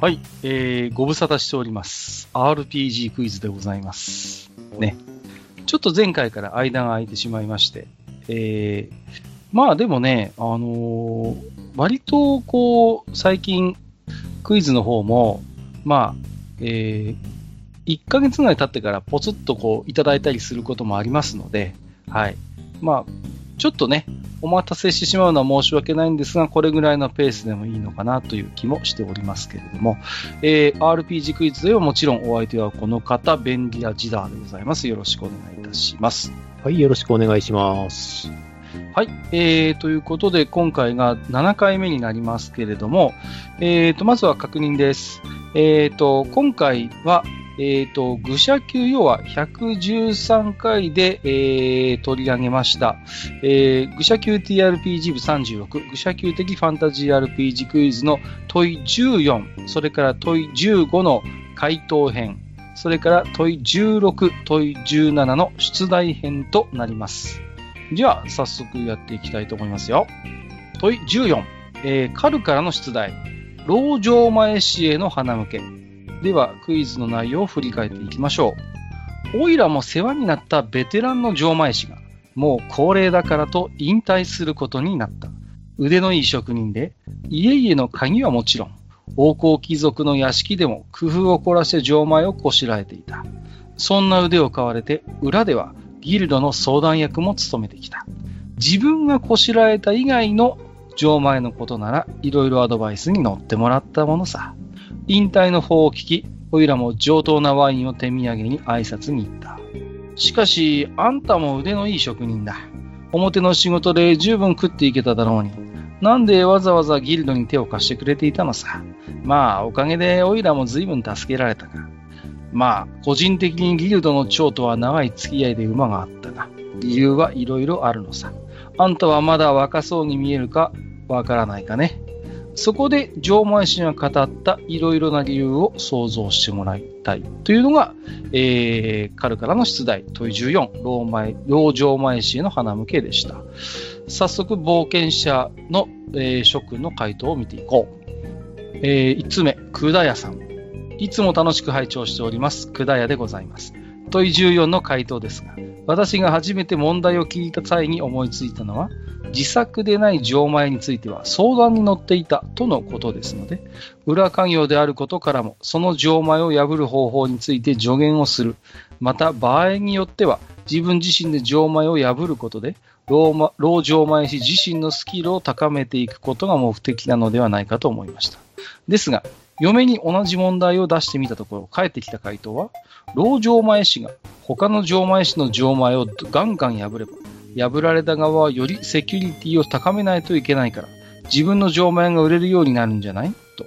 はい、えー、ご無沙汰しております。RPG クイズでございます。ね。ちょっと前回から間が空いてしまいまして、えー、まあでもね、あのー割とこう、最近、クイズの方も、まあ、えー、1ヶ月ぐらい経ってからポツッとこう、いただいたりすることもありますので、はい。まあ、ちょっとね、お待たせしてしまうのは申し訳ないんですが、これぐらいのペースでもいいのかなという気もしておりますけれども、えー RPG クイズではもちろんお相手はこの方、便利屋ジダーでございます。よろしくお願いいたします。はい、よろしくお願いします。はい、えー、ということで、今回が7回目になりますけれども、えー、とまずは確認です。えー、と今回は、えー、と愚者級要は113回で、えー取り上げました、えー愚者級 TRPG 部36、愚者級的ファンタジー RPG クイズの問い14、それから問い15の回答編、それから問い16、問い17の出題編となります。じゃあ、早速やっていきたいと思いますよ。問い14、えー、カルからの出題。老城前市への花向け。では、クイズの内容を振り返っていきましょう。おいらも世話になったベテランの城前市が、もう高齢だからと引退することになった。腕のいい職人で、家々の鍵はもちろん、王侯貴族の屋敷でも工夫を凝らして城前をこしらえていた。そんな腕を買われて、裏ではギルドの相談役も務めてきた。自分がこしらえた以外の城前のことなら、いろいろアドバイスに乗ってもらったものさ。引退の方を聞き、おいらも上等なワインを手土産に挨拶に行った。しかし、あんたも腕のいい職人だ。表の仕事で十分食っていけただろうに。なんでわざわざギルドに手を貸してくれていたのさ。まあ、おかげでおいらも随分助けられたが。まあ、個人的にギルドの長とは長い付き合いで馬があったが、理由はいろいろあるのさ。あんたはまだ若そうに見えるかわからないかね。そこで、城前氏が語ったいろいろな理由を想像してもらいたいというのが、えー、彼からの出題、問い14、老前、老城前氏への花向けでした。早速、冒険者の、えー諸君の回答を見ていこう。え1つ目、久田屋さん。いつも楽しく拝聴しております、久田屋でございます。問い14の回答ですが、私が初めて問題を聞いた際に思いついたのは、自作でない錠前については相談に乗っていたとのことですので、裏家業であることからも、その錠前を破る方法について助言をする。また、場合によっては、自分自身で錠前を破ることで、老錠前師自身のスキルを高めていくことが目的なのではないかと思いました。ですが、嫁に同じ問題を出してみたところ、返ってきた回答は、老錠前師が他の錠前師の錠前をガンガン破れば、破られた側はよりセキュリティを高めないといけないから、自分の錠前が売れるようになるんじゃない？と。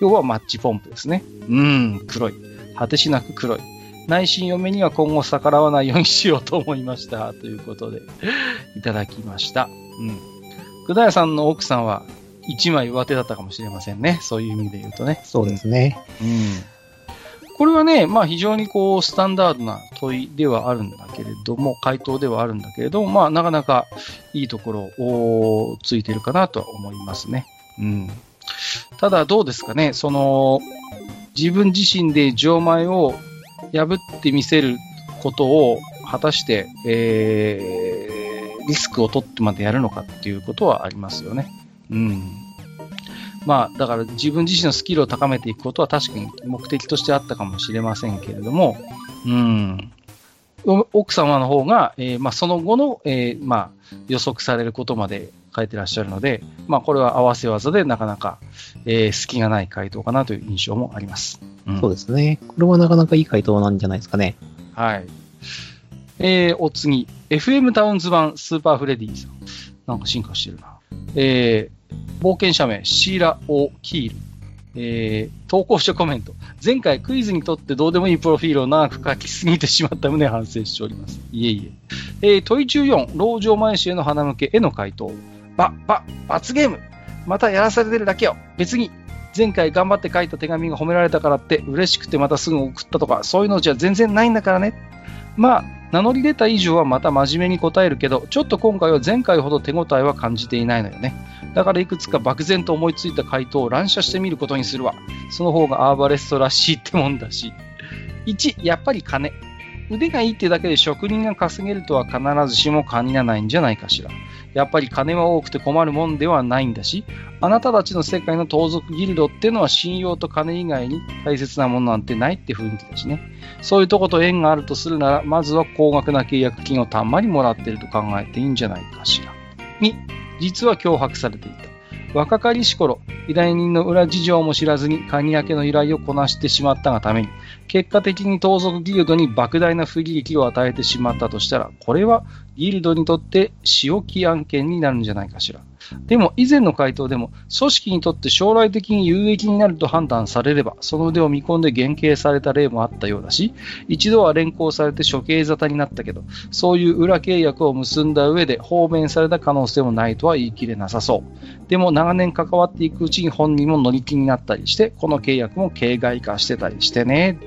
要はマッチポンプですね。うーん、黒い。果てしなく黒い。内心嫁には今後逆らわないようにしようと思いました。ということで、いただきました。うん。久田屋さんの奥さんは一枚上手だったかもしれませんね。そういう意味で言うとね。そうですね。うん。これはね、まあ非常にこう、スタンダードな問いではあるんだけれども、回答ではあるんだけれども、まあなかなかいいところをついてるかなとは思いますね。うん。ただどうですかね、その、自分自身で錠前を破ってみせることを果たして、えー、リスクを取ってまでやるのかっていうことはありますよね。うん。まあ、だから自分自身のスキルを高めていくことは確かに目的としてあったかもしれませんけれども、うん。お奥様の方が、えーまあ、その後の、えーまあ、予測されることまで書いてらっしゃるので、まあ、これは合わせ技でなかなか、えー隙がない回答かなという印象もあります。うんそうですね。これはなかなかいい回答なんじゃないですかね。はい。えー、お次、FM タウンズ版スーパーフレディさん。なんか進化してるな。えー、冒険者名、シーラ・オ・キール。えー、投稿者コメント。前回クイズにとってどうでもいいプロフィールを長く書きすぎてしまった旨反省しております。いえいえ。えー、問い14、老城前氏への花向けへの回答。ば、ば、罰ゲーム。またやらされてるだけよ。別に、前回頑張って書いた手紙が褒められたからって嬉しくてまたすぐ送ったとか、そういうのじゃ全然ないんだからね。まあ、名乗り出た以上はまた真面目に答えるけど、ちょっと今回は前回ほど手応えは感じていないのよね。だからいくつか漠然と思いついた回答を乱射してみることにするわ。その方がアーバレストらしいってもんだし。1、やっぱり金。腕がいいってだけで職人が稼げるとは必ずしも限らないんじゃないかしら。やっぱり金は多くて困るもんではないんだし、あなたたちの世界の盗賊ギルドってのは信用と金以外に大切なものなんてないって雰囲気だしね。そういうとこと縁があるとするなら、まずは高額な契約金をたんまりもらってると考えていいんじゃないかしら。2、実は脅迫されていた。若かりし頃、依頼人の裏事情も知らずに鍵開けの依頼をこなしてしまったがために、結果的に盗賊ギルドに莫大な不利益を与えてしまったとしたら、これはギルドにとって仕置き案件になるんじゃないかしら。でも以前の回答でも組織にとって将来的に有益になると判断されればその腕を見込んで減刑された例もあったようだし一度は連行されて処刑沙汰になったけどそういう裏契約を結んだ上で放免された可能性もないとは言い切れなさそうでも長年関わっていくうちに本人も乗り気になったりしてこの契約も形骸化してたりしてね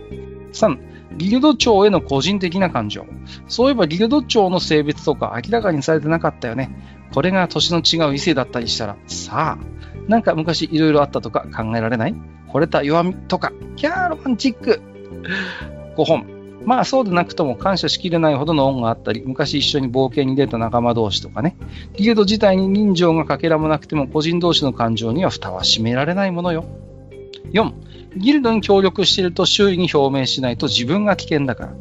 3ギルド長への個人的な感情。そういえばギルド長の性別とか明らかにされてなかったよね。これが年の違う異性だったりしたら、さあ、なんか昔いろいろあったとか考えられない？惚れた弱みとか、キャーロマンチック !5 本。まあそうでなくとも感謝しきれないほどの恩があったり、昔一緒に冒険に出た仲間同士とかね。ギルド自体に人情がかけらもなくても個人同士の感情には蓋は閉められないものよ。4、ギルドに協力していると周囲に表明しないと自分が危険だから。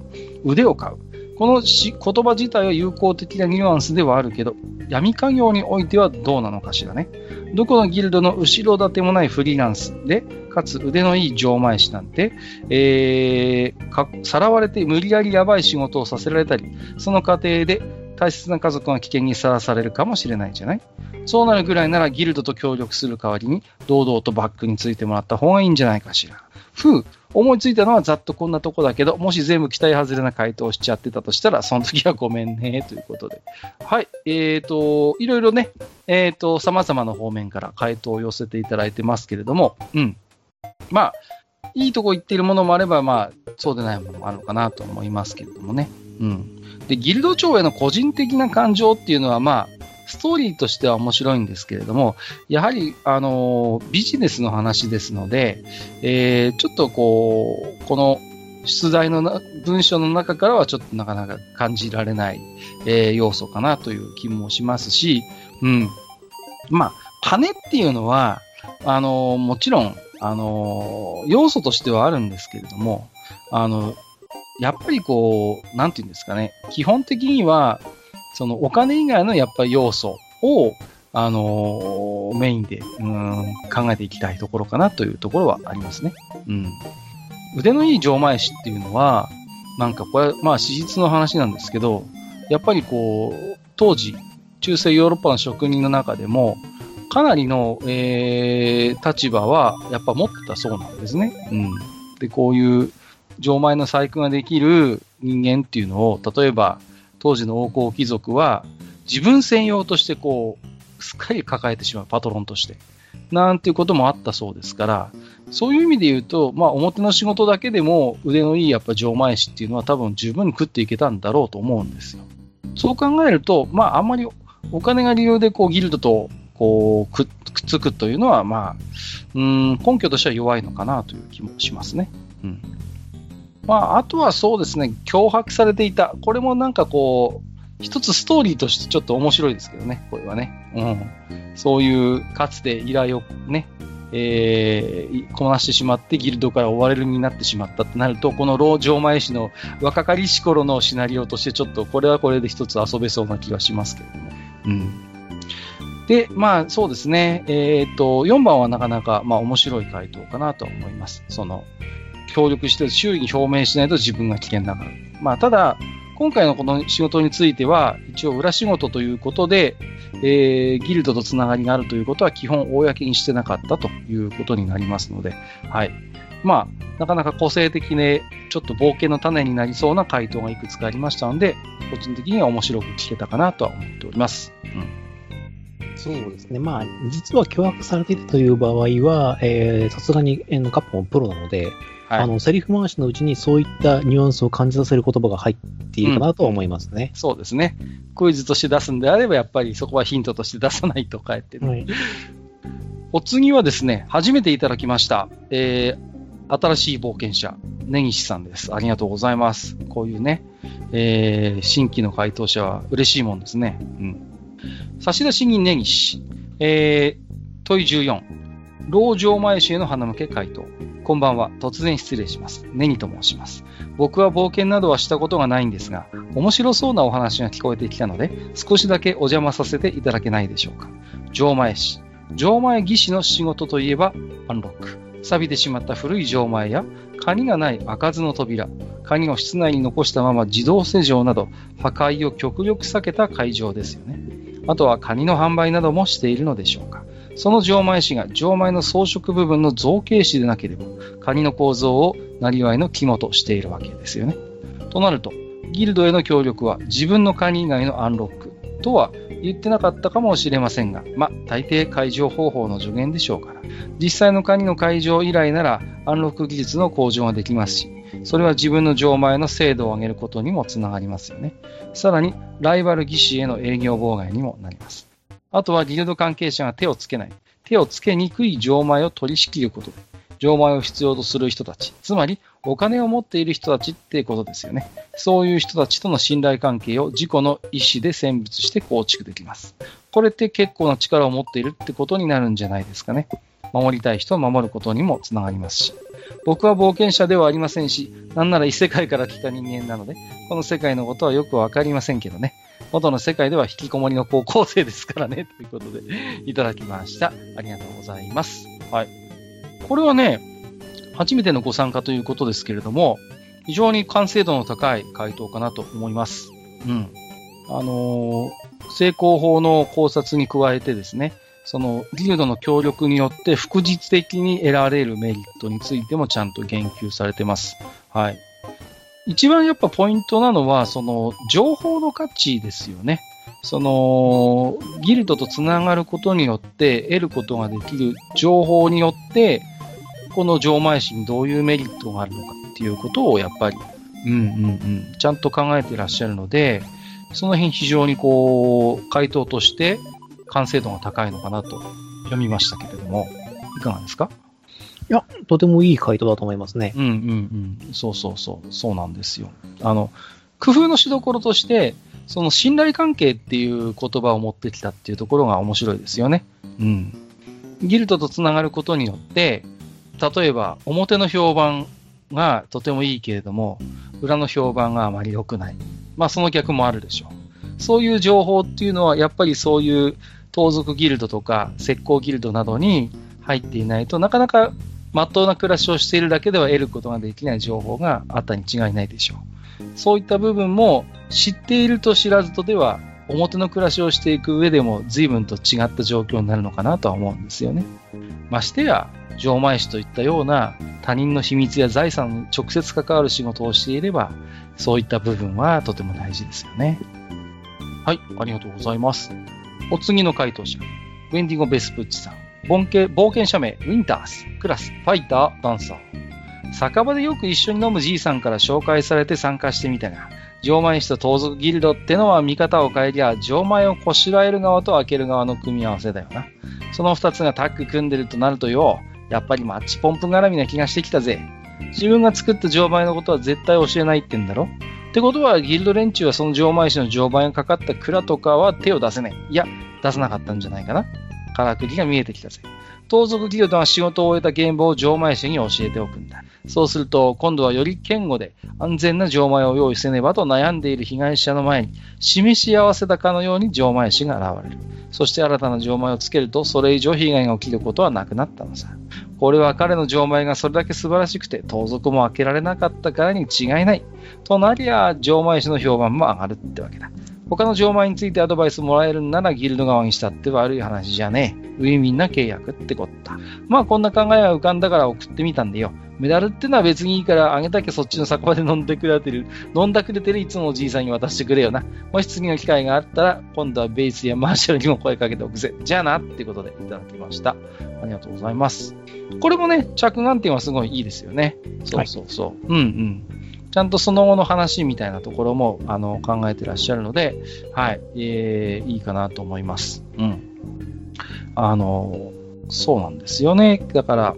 腕を買う。この言葉自体は有効的なニュアンスではあるけど、闇家業においてはどうなのかしらね。どこのギルドの後ろ盾もないフリーランスで、かつ腕のいい錠前師なんて、えー、さらわれて無理やりやばい仕事をさせられたり、その過程で大切な家族が危険にさらされるかもしれないじゃないそうなるぐらいならギルドと協力する代わりに、堂々とバックについてもらった方がいいんじゃないかしら。ふう、思いついたのはざっとこんなとこだけど、もし全部期待外れな回答しちゃってたとしたら、その時はごめんね、ということで。はい、えーと、いろいろね、えーと、様々な方面から回答を寄せていただいてますけれども、うん。まあ、いいとこ言っているものもあれば、まあ、そうでないものもあるのかなと思いますけれどもね。うん。で、ギルド長への個人的な感情っていうのは、まあ、ストーリーとしては面白いんですけれども、やはり、あの、ビジネスの話ですので、えー、ちょっとこう、この出題のな文章の中からはちょっとなかなか感じられない、えー、要素かなという気もしますし、うん。まあ、金っていうのは、あの、もちろん、あの、要素としてはあるんですけれども、あの、やっぱりこう、なんていうんですかね、基本的には、そのお金以外のやっぱり要素を、あのー、メインで、うん、考えていきたいところかなというところはありますね。うん。腕のいい錠前師っていうのは、なんかこれ、まあ史実の話なんですけど、やっぱりこう、当時、中世ヨーロッパの職人の中でも、かなりの、えー、立場はやっぱ持ってたそうなんですね。うん。で、こういう錠前の細工ができる人間っていうのを、例えば、当時の王侯貴族は、自分専用としてこう、すっかり抱えてしまう、パトロンとして。なんていうこともあったそうですから、そういう意味で言うと、まあ、表の仕事だけでも腕のいいやっぱ錠前師っていうのは多分十分に食っていけたんだろうと思うんですよ。そう考えると、まあ、あんまりお金が理由でこうギルドとこうくっつくというのは、まあ、うん根拠としては弱いのかなという気もしますね。うんまあ、あとはそうですね、脅迫されていた。これもなんかこう、一つストーリーとしてちょっと面白いですけどね、これはね。うん。そういう、かつて依頼をね、えー、こなしてしまってギルドから追われるになってしまったってなると、この老城前氏の若かりし頃のシナリオとしてちょっとこれはこれで一つ遊べそうな気がしますけども。うん。で、まあそうですね、えっ、と、4番はなかなか、まあ面白い回答かなと思います。その、協力して周囲に表明しないと自分が危険だから。まあ、ただ、今回のこの仕事については、一応裏仕事ということで、えー、ギルドとつながりがあるということは基本公にしてなかったということになりますので、はい。まあ、なかなか個性的で、ちょっと冒険の種になりそうな回答がいくつかありましたので、個人的には面白く聞けたかなとは思っております。うん。そうですね。まあ、実は脅迫されているという場合は、えーさすがに、えーカップもプロなので、はい。あの、セリフ回しのうちにそういったニュアンスを感じさせる言葉が入っているかなとは思いますね。そうですね。クイズとして出すんであれば、やっぱりそこはヒントとして出さないとかえってね、はい。お次はですね、初めていただきました。えー新しい冒険者、根岸さんです。ありがとうございます。こういうね、えー新規の回答者は嬉しいもんですね。うん。差出人根岸、えー問い14、老城前市への花向け回答。こんばんは。突然失礼します。ネニと申します。僕は冒険などはしたことがないんですが、面白そうなお話が聞こえてきたので、少しだけお邪魔させていただけないでしょうか。城前市。城前技師の仕事といえば、アンロック。錆びてしまった古い城前や、鍵がない開かずの扉、鍵を室内に残したまま自動施錠など、破壊を極力避けた会場ですよね。あとはカニの販売などもしているのでしょうか。その錠前師が錠前の装飾部分の造形師でなければ、カニの構造をなりわいの肝としているわけですよね。となると、ギルドへの協力は自分のカニ以外のアンロックとは言ってなかったかもしれませんが、まあ、大抵解錠方法の助言でしょうから。実際のカニの解錠以来なら、アンロック技術の向上ができますし、それは自分の錠前の精度を上げることにもつながりますよね。さらに、ライバル技師への営業妨害にもなります。あとはギルド関係者が手をつけない、手をつけにくい錠前を取り仕切ることで、錠前を必要とする人たち、つまりお金を持っている人たちってことですよね。そういう人たちとの信頼関係を自己の意思で選別して構築できます。これって結構な力を持っているってことになるんじゃないですかね。守りたい人を守ることにもつながりますし。僕は冒険者ではありませんし、なんなら異世界から来た人間なので、この世界のことはよくわかりませんけどね。元の世界では引きこもりの高校生ですからね、ということで、いただきました。ありがとうございます。はい。これはね、初めてのご参加ということですけれども、非常に完成度の高い回答かなと思います。うん。あのー成功法の考察に加えてですね、そのギルドの協力によって副実的に得られるメリットについてもちゃんと言及されてます。はい。一番やっぱポイントなのは、その情報の価値ですよね。そのギルドとつながることによって得ることができる情報によって、この錠前師にどういうメリットがあるのかっていうことをやっぱり、うんうんうん、ちゃんと考えてらっしゃるので、その辺非常にこう、回答として完成度が高いのかなと読みましたけれども、いかがですか？いや、とてもいい回答だと思いますね。うんうんうん。そうそうそう。そうなんですよ。あの、工夫のしどころとして、その信頼関係っていう言葉を持ってきたっていうところが面白いですよね。うん。ギルドとつながることによって、例えば表の評判がとてもいいけれども、裏の評判があまり良くない。まあその逆もあるでしょう。そういう情報っていうのはやっぱりそういう盗賊ギルドとか石膏ギルドなどに入っていないとなかなか真っ当な暮らしをしているだけでは得ることができない情報があったに違いないでしょう。そういった部分も知っていると知らずとでは表の暮らしをしていく上でも随分と違った状況になるのかなとは思うんですよね。ましてや、錠前師といったような他人の秘密や財産に直接関わる仕事をしていれば、そういった部分はとても大事ですよね。はい、ありがとうございます。お次の回答者、ウェンディゴ・ベスプッチさん。冒険冒険者名、ウィンタース、クラス、ファイター、ダンサー。酒場でよく一緒に飲むじいさんから紹介されて参加してみたが、錠前師と盗賊ギルドってのは見方を変えりゃ、錠前をこしらえる側と開ける側の組み合わせだよな。その二つがタッグ組んでるとなるとよ、やっぱりマッチポンプ絡みな気がしてきたぜ。自分が作った錠前のことは絶対教えないってんだろってことは、ギルド連中はその錠前師の錠前がかかった蔵とかは手を出せない。いや、出さなかったんじゃないかな。からくりが見えてきたぜ。盗賊ギルドは仕事を終えた現場を錠前師に教えておくんだ。そうすると、今度はより堅固で安全な錠前を用意せねばと悩んでいる被害者の前に、示し合わせたかのように錠前師が現れる。そして新たな錠前をつけると、それ以上被害が起きることはなくなったのさ。これは彼の錠前がそれだけ素晴らしくて、盗賊も開けられなかったからに違いない。となりゃ、錠前師の評判も上がるってわけだ。他の錠前についてアドバイスもらえるんならギルド側にしたって悪い話じゃねえ。ウィンウィンな契約ってこった。まあこんな考えが浮かんだから送ってみたんでよ。メダルってのは別にいいからあげたけそっちの酒場で飲んでくれてる、飲んだくれてるいつもおじいさんに渡してくれよな。もし次の機会があったら、今度はベースやマーシャルにも声かけておくぜ。じゃあなっていうことでいただきました。ありがとうございます。これもね、着眼点はすごいいいですよね。そうそうそう。はい、うんうん。ちゃんとその後の話みたいなところもあの考えてらっしゃるので、はい、えー、いいかなと思います。うん。あの、そうなんですよね。だから、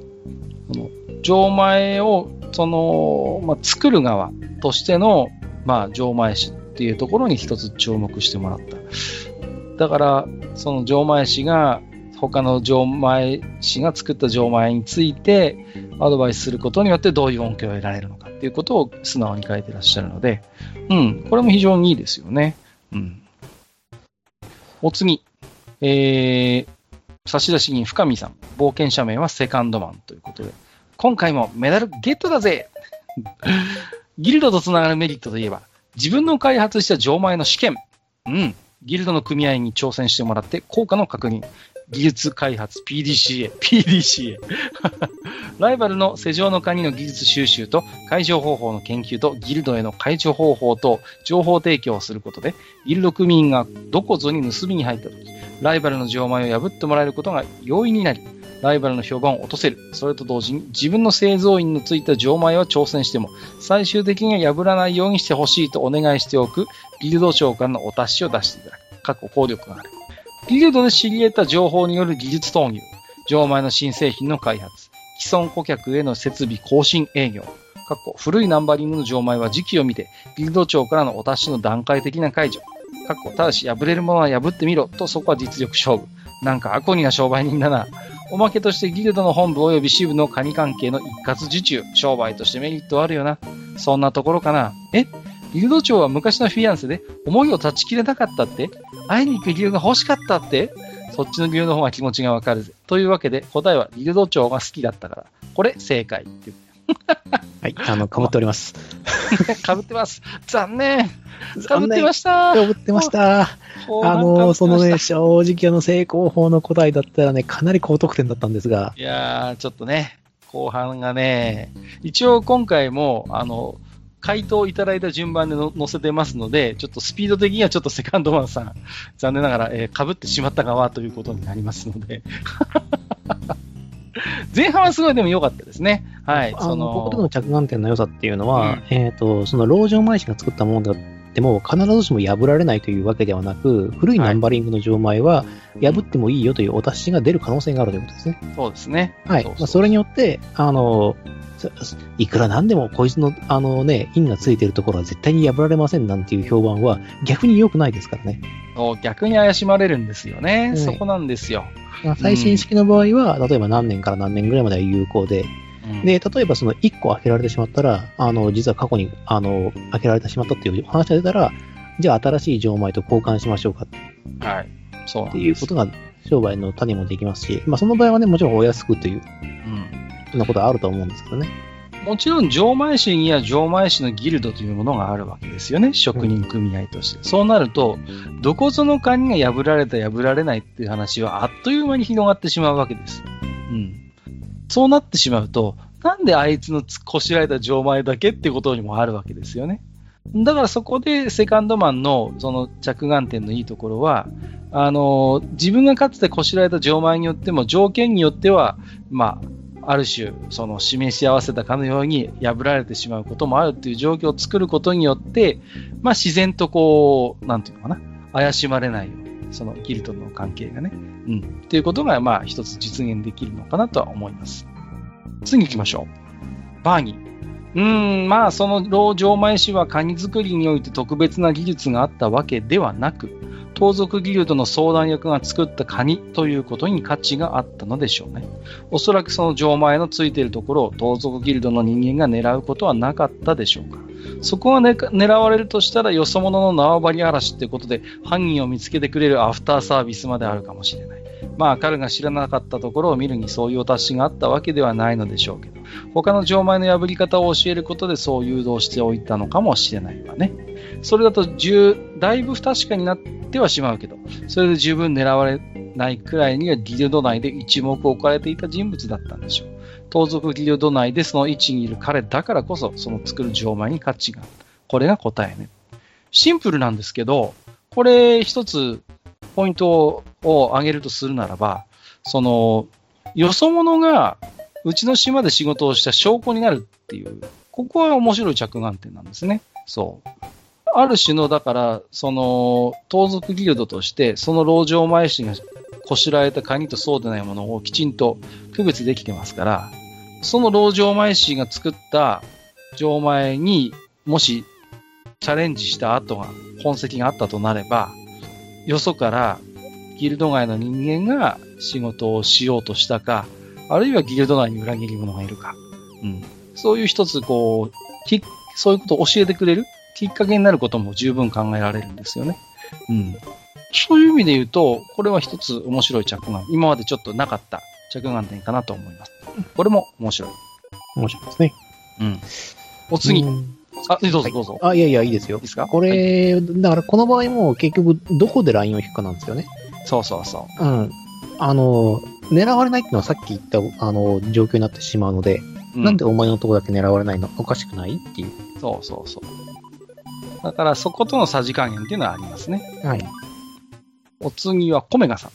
この錠前を、その、まあ、作る側としての、まあ、錠前師っていうところに一つ注目してもらった。だから、その錠前師が、他の錠前師が作った錠前についてアドバイスすることによってどういう恩恵を得られるのかっていうことを素直に書いてらっしゃるので、うん、これも非常にいいですよね。うん。お次、えー、差出人深見さん、冒険者名はセカンドマンということで、今回もメダルゲットだぜギルドとつながるメリットといえば、自分の開発した錠前の試験。うん。ギルドの組合に挑戦してもらって効果の確認。技術開発 PDCA。PDCA ライバルの施錠の鍵の技術収集と解除方法の研究とギルドへの解除方法と情報提供をすることで、ギルド組員がどこぞに盗みに入ったとき、ライバルの錠前を破ってもらえることが容易になり、ライバルの評判を落とせる。それと同時に自分の製造員のついた錠前は挑戦しても、最終的には破らないようにしてほしいとお願いしておく、ギルド長官のお達しを出していただく。過去効力がある。ギルドで知り得た情報による技術投入。錠前の新製品の開発。既存顧客への設備更新営業。過去古いナンバリングの錠前は時期を見て、ギルド長からのお達しの段階的な解除。過去ただし破れるものは破ってみろとそこは実力勝負。なんかアコニな商売人だな。おまけとしてギルドの本部及び支部の神関係の一括受注、商売としてメリットあるよな。そんなところかな。え？ギルド長は昔のフィアンセで思いを断ち切れなかったって？会いに行く理由が欲しかったって？そっちの理由の方が気持ちがわかるぜ。というわけで、答えはギルド長が好きだったから。これ、正解って はい、あの、かぶっております。かぶってます。残念。かぶってました。かぶってました。あの、そのね、正直あの、成功法の答えだったらね、かなり高得点だったんですが。いやー、ちょっとね、後半がね、一応今回も、あの、回答いただいた順番での載せてますので、ちょっとスピード的にはちょっとセカンドマンさん、残念ながら、えー、被ってしまった側ということになりますので。前半はすごいでも良かったですね。はい。その、ここでの着眼点の良さっていうのは、うん、えっ、ー、と、その、老城前師が作ったものだっても、必ずしも破られないというわけではなく、古いナンバリングの錠前は、破ってもいいよというお達しが出る可能性があるということですね。そうですね。はい。そまあ、それによって、あの、いくらなんでもこいつの、あのね、印がついてるところは絶対に破られませんなんていう評判は逆に良くないですからね。逆に怪しまれるんですよね。そこなんですよ。最新式の場合は、うん、例えば何年から何年ぐらいまでは有効で、うん、で、例えばその1個開けられてしまったら、あの、実は過去に、あの、開けられてしまったっていう話が出たら、じゃあ新しい錠前と交換しましょうか。はい。そうっていうことが商売の種もできますし、まあその場合はね、もちろんお安くという、うん、なことはあると思うんですけどね。もちろん、錠前師には錠前師のギルドというものがあるわけですよね。職人組合として。うん、そうなると、どこぞの鍵が破られた、破られないっていう話はあっという間に広がってしまうわけです。うん。そうなってしまうと、なんであいつのこしらえた錠前だけってことにもあるわけですよね。だからそこでセカンドマンのその着眼点のいいところは、あの、自分がかつてこしらえた錠前によっても条件によっては、まあ、ある種、その示し合わせたかのように破られてしまうこともあるという状況を作ることによって、まあ自然とこう、なんていうのかな、怪しまれないように、そのギルトの関係がね、うん、っていうことが、まあ一つ実現できるのかなとは思います。次行きましょう。バーニー。うん、まあ、その老城前氏はカニ作りにおいて特別な技術があったわけではなく、盗賊ギルドの相談役が作ったカニということに価値があったのでしょうね。おそらくその錠前のついているところを盗賊ギルドの人間が狙うことはなかったでしょうか。そこが、ね、狙われるとしたらよそ者の縄張り嵐ってことで犯人を見つけてくれるアフターサービスまであるかもしれない。まあ彼が知らなかったところを見るにそういうお達しがあったわけではないのでしょうけど、他の錠前の破り方を教えることでそう誘導しておいたのかもしれないわね。それだとだいぶ不確かになってはしまうけど、それで十分狙われないくらいにはギルド内で一目置かれていた人物だったんでしょう。盗賊ギルド内でその位置にいる彼だからこそ、その作る錠前に価値がある。これが答えね。シンプルなんですけど、これ一つポイントを挙げるとするならば、その、よそ者がうちの島で仕事をした証拠になるっていう、ここは面白い着眼点なんですね。そう。ある種の、だから、その、盗賊ギルドとして、その籠城前師がこしらえたカニとそうでないものをきちんと区別できてますから、その籠城前師が作った城前にもしチャレンジした後が、痕跡があったとなれば、よそからギルド外の人間が仕事をしようとしたか、あるいはギルド内に裏切り者がいるか。うん。そういう一つ、こう、きそういうことを教えてくれるきっかけになることも十分考えられるんですよね。うん。そういう意味で言うと、これは一つ面白い着眼。今までちょっとなかった着眼点かなと思います。これも面白い。面白いですね。うん。お次。あ、どうぞどうぞ。あ、いやいや、いいですよ。いいですか？これ、はい、だからこの場合も結局どこでラインを引くかなんですよね。そうそうそう。うん。あの、狙われないっていうのはさっき言った、あの、状況になってしまうので、うん、なんでお前のとこだけ狙われないの？おかしくない？っていう。そうそうそう。だからそことのさじ加減っていうのはありますね。はい。お次はコメガさん。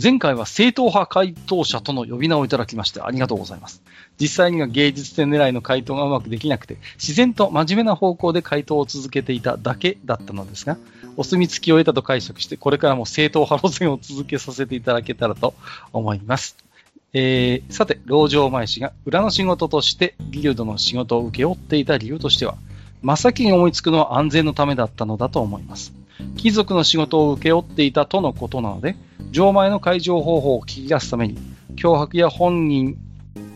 前回は正統派回答者との呼び名をいただきましてありがとうございます。実際には芸術点狙いの回答がうまくできなくて、自然と真面目な方向で回答を続けていただけだったのですが、お墨付きを得たと解釈して、これからも正統派路線を続けさせていただけたらと思います。えー、さて、老城前氏が裏の仕事としてギルドの仕事を請け負っていた理由としては、真っ先に思いつくのは安全のためだったのだと思います。貴族の仕事を請け負っていたとのことなので、錠前の解錠方法を聞き出すために、脅迫や本人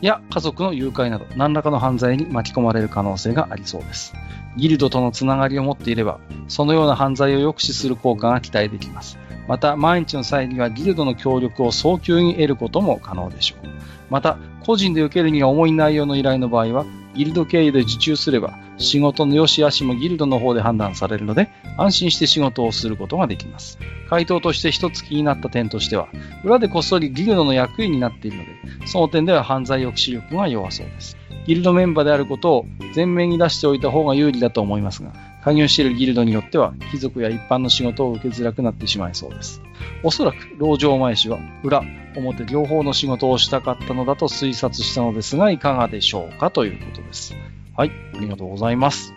や家族の誘拐など、何らかの犯罪に巻き込まれる可能性がありそうです。ギルドとのつながりを持っていれば、そのような犯罪を抑止する効果が期待できます。また、万一の際にはギルドの協力を早急に得ることも可能でしょう。また、個人で受けるには重い内容の依頼の場合は、ギルド経由で受注すれば、仕事の良し悪しもギルドの方で判断されるので、安心して仕事をすることができます。回答として一つ気になった点としては、裏でこっそりギルドの役員になっているので、その点では犯罪抑止力が弱そうです。ギルドメンバーであることを前面に出しておいた方が有利だと思いますが、加入しているギルドによっては、貴族や一般の仕事を受けづらくなってしまいそうです。おそらく、老城前氏は、裏、表両方の仕事をしたかったのだと推察したのですが、いかがでしょうかということです。はい、ありがとうございます。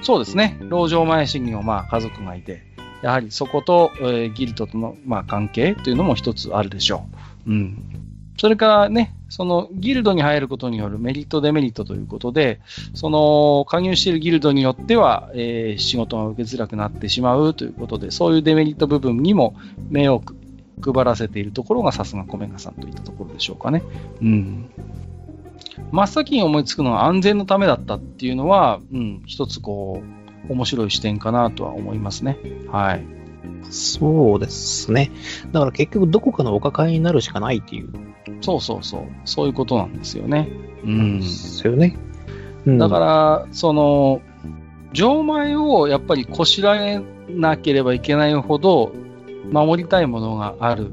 そうですね、老城前氏にはまあ家族がいて、やはりそこと、えー、ギルドとの、まあ、関係というのも一つあるでしょう。うん。それからね、そのギルドに入ることによるメリット、デメリットということで、その加入しているギルドによっては、えー、仕事が受けづらくなってしまうということで、そういうデメリット部分にも目を配らせているところがさすがコメガさんといったところでしょうかね。うん。真っ先に思いつくのは安全のためだったっていうのは、うん、一つこう、面白い視点かなとは思いますね。はい。そうですね。だから結局どこかのお抱えになるしかないっていう。そうそうそう。そういうことなんですよね。うん。ですよね。うん、だから、その、錠前をやっぱりこしらえなければいけないほど守りたいものがある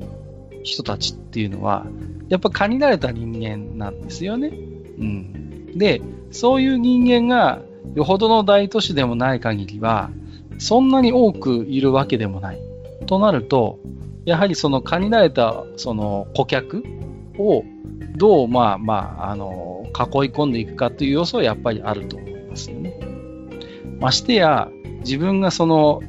人たちっていうのは、やっぱ蚊に慣れた人間なんですよね。うん。で、そういう人間がよほどの大都市でもない限りは、そんなに多くいるわけでもない。となると、やはりその蚊に慣れたその顧客をどう、まあまあ、あの、囲い込んでいくかという要素はやっぱりあると思いますよね。ましてや、自分がその、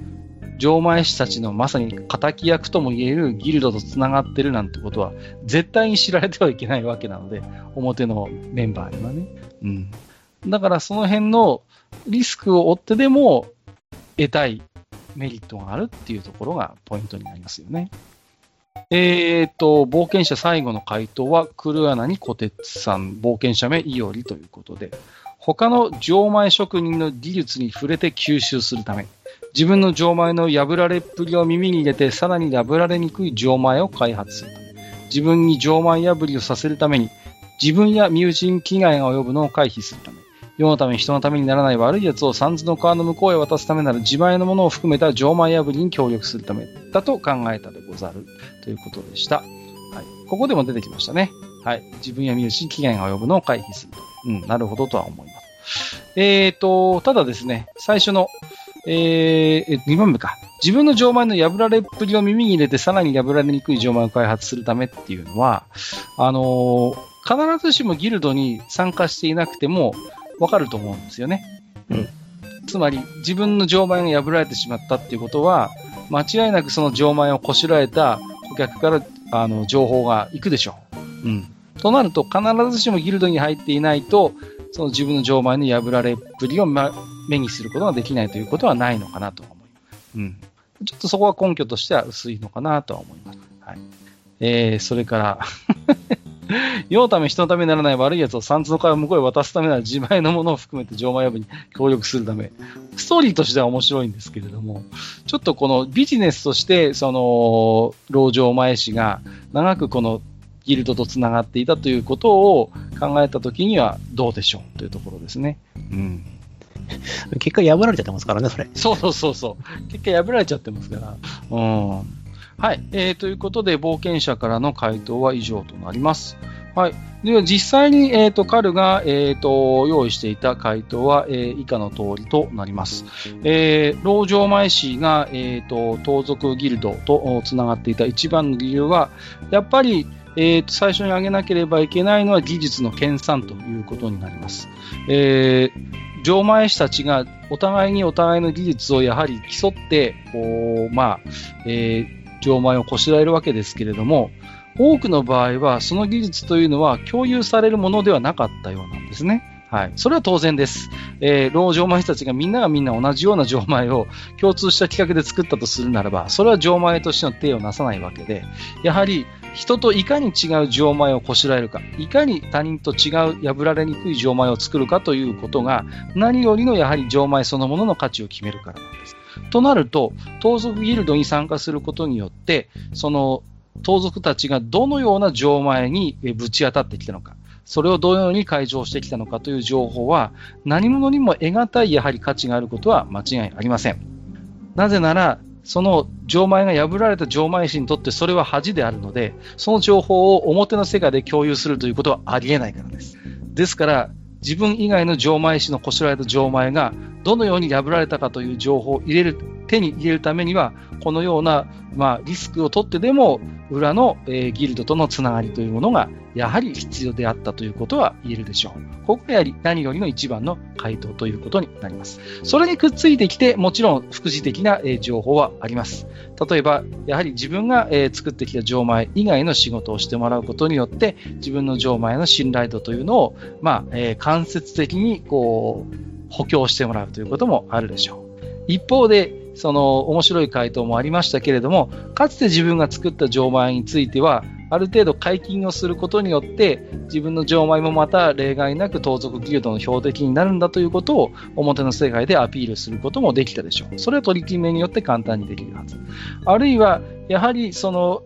錠前師たちのまさに仇役とも言えるギルドと繋がってるなんてことは、絶対に知られてはいけないわけなので、表のメンバーにはね。うん。だからその辺のリスクを負ってでも得たいメリットがあるっていうところがポイントになりますよね。えっ、と、冒険者最後の回答は、クルアナにコテツさん、冒険者名イオリということで、他の錠前職人の技術に触れて吸収するため、自分の錠前の破られっぷりを耳に入れて、さらに破られにくい錠前を開発する、自分に錠前破りをさせるために、自分や身内に危害が及ぶのを回避するため、世のため人のためにならない悪い奴を三途の川の向こうへ渡すためなら自前のものを含めた錠前破りに協力するためだと考えたでござるということでした。はい。ここでも出てきましたね。はい。自分や見るし、危害が及ぶのを回避すると。うん、なるほどとは思います。え、ー、と、ただですね、最初の、えー、2番目か。自分の錠前の破られっぷりを耳に入れてさらに破られにくい錠前を開発するためっていうのは、あのー、必ずしもギルドに参加していなくてもわかると思うんですよね。うん。つまり、自分の錠前が破られてしまったっていうことは、間違いなくその錠前をこしらえた顧客から、あの、情報が行くでしょう。うん。となると、必ずしもギルドに入っていないと、その自分の錠前の破られっぷりを、ま、目にすることができないということはないのかなと思います。うん。ちょっとそこは根拠としては薄いのかなとは思います。はい。えー、それから 世のため人のためにならない悪い奴を三つの会を向こうへ渡すためなら自前のものを含めて錠前破りに協力するため。ストーリーとしては面白いんですけれども、ちょっとこのビジネスとして、その、老城前氏が長くこのギルドと繋がっていたということを考えたときにはどうでしょうというところですね。うん。結果破られちゃってますからね、それ。そうそうそうそう。結果破られちゃってますから。うん。はい。えー、ということで、冒険者からの回答は以上となります。はい。では、実際に、えっ、ー、と、カルが、えっ、ー、と、用意していた回答は、えー、以下の通りとなります。えー、老城前氏が、えっ、と、盗賊ギルドとつながっていた一番の理由は、やっぱり、えー、と最初に挙げなければいけないのは技術の研鑽ということになります。えー錠前師たちがお互いにお互いの技術をやはり競って、こう、まあ、えー、錠前をこしらえるわけですけれども、多くの場合はその技術というのは共有されるものではなかったようなんですね。はい。それは当然です。えー、老錠前たちがみんながみんな同じような錠前を共通した企画で作ったとするならば、それは錠前としての手をなさないわけで、やはり人といかに違う錠前をこしらえるか、いかに他人と違う破られにくい錠前を作るかということが、何よりのやはり錠前そのものの価値を決めるからなんです。となると、盗賊ギルドに参加することによって、その盗賊たちがどのような錠前にぶち当たってきたのか、それをどのように解錠してきたのかという情報は、何者にも得難いやはり価値があることは間違いありません。なぜなら、その錠前が破られた錠前師にとってそれは恥であるので、その情報を表の世界で共有するということはありえないからです。ですから、自分以外の錠前師のこしらえた錠前がどのように破られたかという情報を入れる、手に入れるためには、このような、まあ、リスクを取ってでも、裏の、えー、ギルドとのつながりというものが、やはり必要であったということは言えるでしょう。ここがやはり何よりの一番の回答ということになります。それにくっついてきて、もちろん副次的な、えー、情報はあります。例えば、やはり自分が、えー、作ってきた錠前以外の仕事をしてもらうことによって、自分の錠前の信頼度というのを、まあ、えー、間接的に、こう、補強してもらうということもあるでしょう。一方で、その面白い回答もありましたけれども、かつて自分が作った錠前については、ある程度解禁をすることによって、自分の錠前もまた例外なく盗賊ギルドの標的になるんだということを表の世界でアピールすることもできたでしょう。それは取り決めによって簡単にできるはず。あるいは、やはりその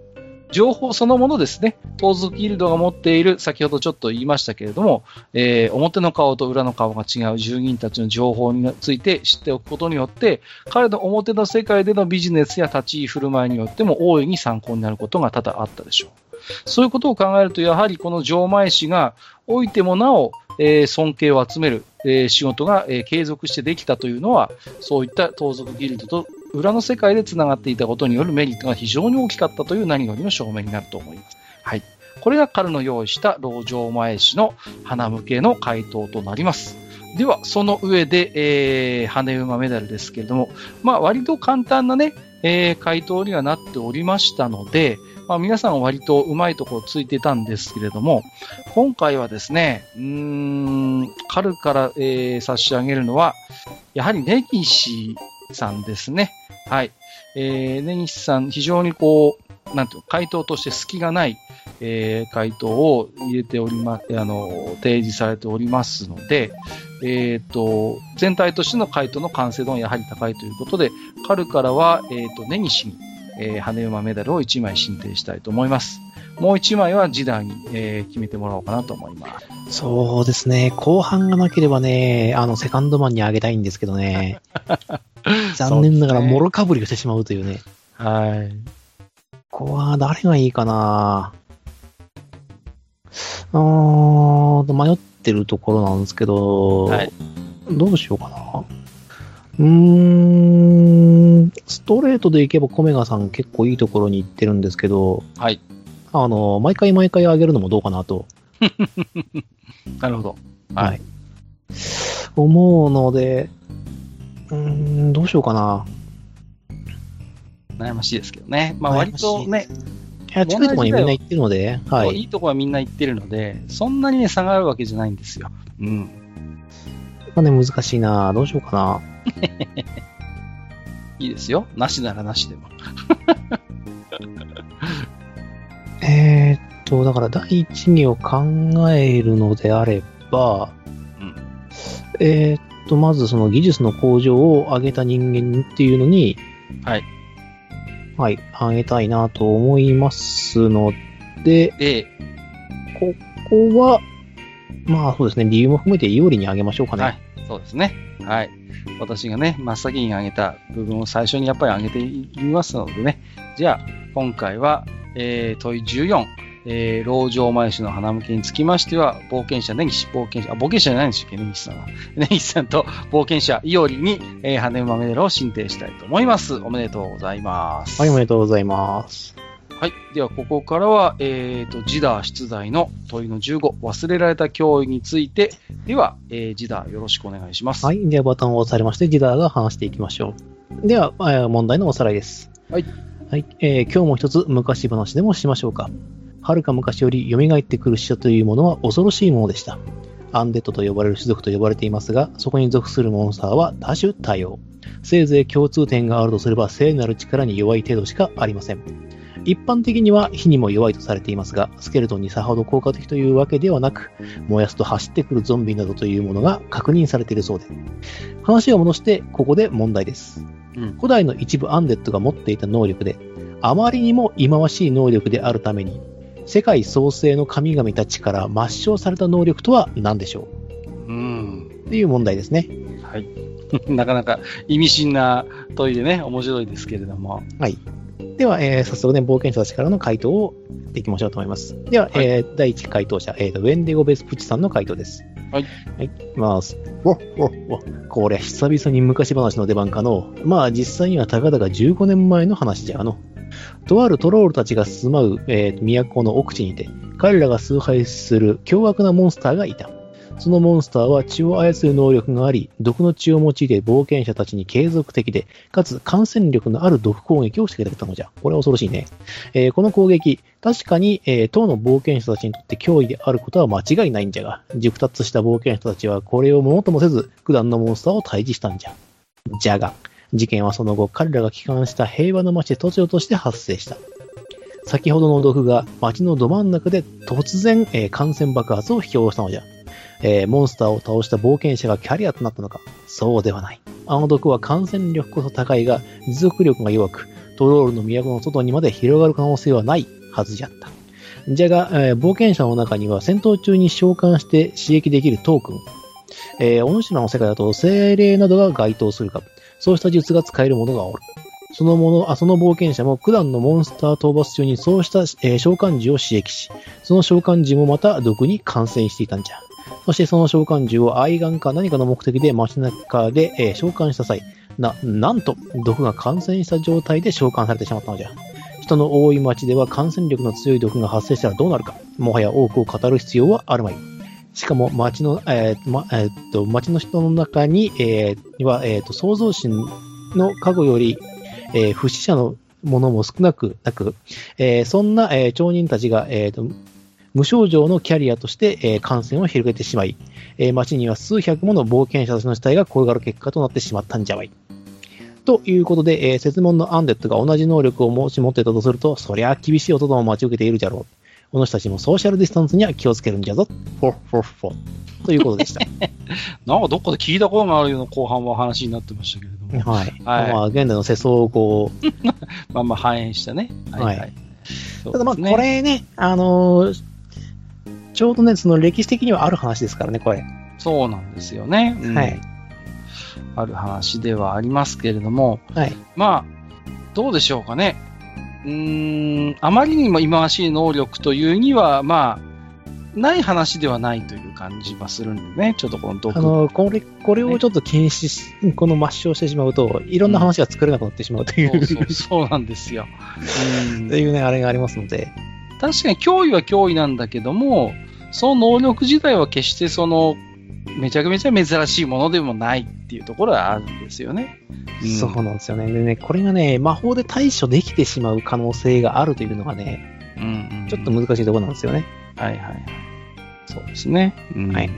情報そのものですね。盗賊ギルドが持っている、先ほどちょっと言いましたけれども、えー、表の顔と裏の顔が違う住人たちの情報について知っておくことによって、彼の表の世界でのビジネスや立ち居振る舞いによっても大いに参考になることが多々あったでしょう。そういうことを考えると、やはりこの錠前師がおいてもなお、えー、尊敬を集める、えー、仕事が、えー、継続してできたというのは、そういった盗賊ギルドと裏の世界で繋がっていたことによるメリットが非常に大きかったという何よりの証明になると思います。はい。これが彼の用意した老城前氏の花向けの回答となります。では、その上で、えー、羽馬メダルですけれども、まあ、割と簡単なね、えー、回答にはなっておりましたので、まあ、皆さん割とうまいところついてたんですけれども、今回はですね、うーん、春から、えー、差し上げるのは、やはり根岸さんですね。はい。えー、根岸さん、非常にこう、なんていうの、回答として隙がない、えー、回答を入れておりま、あの、提示されておりますので、えっ、ー、と、全体としての回答の完成度がやはり高いということで、春からは、えっ、ー、と、根岸に、えー、羽馬メダルを1枚申請したいと思います。もう1枚は示談に、えー、決めてもらおうかなと思います。そうですね。後半がなければね、あの、セカンドマンにあげたいんですけどね。残念ながら、もろかぶりをしてしまうというね。はい。ここは誰がいいかなあー迷ってるところなんですけど、はいどうしようかな。うーん、ストレートでいけばコメガさん結構いいところに行ってるんですけど、はい。あの、毎回毎回上げるのもどうかなと。なるほど。ははいい。思うので、うーん、どうしようかな。悩ましいですけどね。まあ割とね、いや、近いところにみんな行ってるので、はいい。いとこはみんな行ってるので、そんなにね、差があるわけじゃないんですよ。うん。まあね、難しいな。どうしようかな。いいですよ。なしならなしでも。えーっと、だから第一義を考えるのであれば、うんえーっと、まずその技術の向上を上げた人間っていうのに、はい。はい、上げたいなと思いますので、で、ここは、まあそうですね、理由も含めて有利に上げましょうかね。はい。そうですね。はい。私がね、真っ先に挙げた部分を最初にやっぱり挙げていきますのでね。じゃあ、今回は、えー、問い14、えー、老城前市の花向けにつきましては、冒険者根岸、冒険者、あ、冒険者じゃないんでしたっけ、根岸さんは。根岸さんと冒険者いおりに、えー、羽馬メデロを進呈したいと思います。おめでとうございます。はい、おめでとうございます。はい。では、ここからは、えーと、ジダー出題の問いの15、忘れられた脅威について、では、えー、ジダーよろしくお願いします。はい、ではボタンを押されまして、ジダーが話していきましょう。では、えー問題のおさらいです。はい。はい、えー今日も一つ昔話でもしましょうか。遥か昔より蘇ってくる死者というものは恐ろしいものでした。アンデッドと呼ばれる種族と呼ばれていますが、そこに属するモンスターは多種多様。せいぜい共通点があるとすれば聖なる力に弱い程度しかありません。一般的には火にも弱いとされていますが、スケルトンにさほど効果的というわけではなく、燃やすと走ってくるゾンビなどというものが確認されているそうで。話を戻して、ここで問題です。うん古代の一部アンデッドが持っていた能力で、あまりにも忌まわしい能力であるために、世界創生の神々たちから抹消された能力とは何でしょう？ん。うという問題ですね。はい。なかなか意味深な問いでね、面白いですけれども。はい。では、えー早速ね、冒険者たちからの回答をやっていきましょうと思います。では、はいえー第一回答者、えーと、ウェンデゴ・ベスプチさんの回答です。はい。はい、いきます。おおおこれ、久々に昔話の出番かの。まあ、実際にはたかだか15年前の話じゃあの。とあるトロールたちが住まう、えー都の奥地にて、彼らが崇拝する凶悪なモンスターがいた。そのモンスターは血を操る能力があり、毒の血を用いて冒険者たちに継続的で、かつ感染力のある毒攻撃をしてくれたのじゃ。これは恐ろしいね。えーこの攻撃、確かに、えー当の冒険者たちにとって脅威であることは間違いないんじゃが、熟達した冒険者たちはこれをものともせず、九段のモンスターを退治したんじゃ。じゃが、事件はその後、彼らが帰還した平和の街で突如として発生した。先ほどの毒が街のど真ん中で突然、えー感染爆発を引き起こしたのじゃ。えーモンスターを倒した冒険者がキャリアとなったのかそうではない。あの毒は感染力こそ高いが、持続力が弱く、トロールの都の外にまで広がる可能性はないはずじゃった。じゃが、えー冒険者の中には戦闘中に召喚して刺激できるトークン、えー、お主らの世界だと精霊などが該当するか、そうした術が使える者がおる。そのもの、あその冒険者も九段のモンスター討伐中にそうした、えー召喚獣を刺激し、その召喚獣もまた毒に感染していたんじゃ。そしてその召喚獣を愛玩か何かの目的で街中で、えー召喚した際、な、なんと、毒が感染した状態で召喚されてしまったのじゃ。人の多い町では感染力の強い毒が発生したらどうなるか、もはや多くを語る必要はあるまい。しかも町の、えーまえーっと町の人の中に、えーは、えーっと創造心の過去より、えー不死者のものも少なくなく、えーそんな、えー町人たちが、えーっと無症状のキャリアとして、えー感染を広げてしまい、えー町には数百もの冒険者たちの死体が転がる結果となってしまったんじゃわい。ということで、えー説問のアンデッドが同じ能力をもし持っていたとすると、そりゃ厳しい音も待ち受けているじゃろう。この人たちもソーシャルディスタンスには気をつけるんじゃぞ。フォッフォッフォ。ということでした。なんかどっかで聞いたことがあるような後半は話になってましたけれども。はい。はいまあ、現代の世相をこう、まあまあ反映したね。はい、はい。そうただまあ、これね、あのーちょうどね、その歴史的にはある話ですからね、これ。そうなんですよね。うんはい。ある話ではありますけれども、はい。まあ、どうでしょうかね。うーん、あまりにも忌まわしい能力というには、まあ、ない話ではないという感じはするんでね、ちょっとこの毒。あの、これ、これをちょっと禁止し、この抹消してしまうと、いろんな話が作れなくなってしまうという、そうそうそうなんですよ。うんっていうね、あれがありますので、確かに脅威は脅威なんだけども、その能力自体は決してその、めちゃくちゃ珍しいものでもないっていうところはあるんですよね。んそうなんですよね。でね、これがね、魔法で対処できてしまう可能性があるというのがね、うんうんちょっと難しいところなんですよね。はいはいはい。そうですね。うんはい。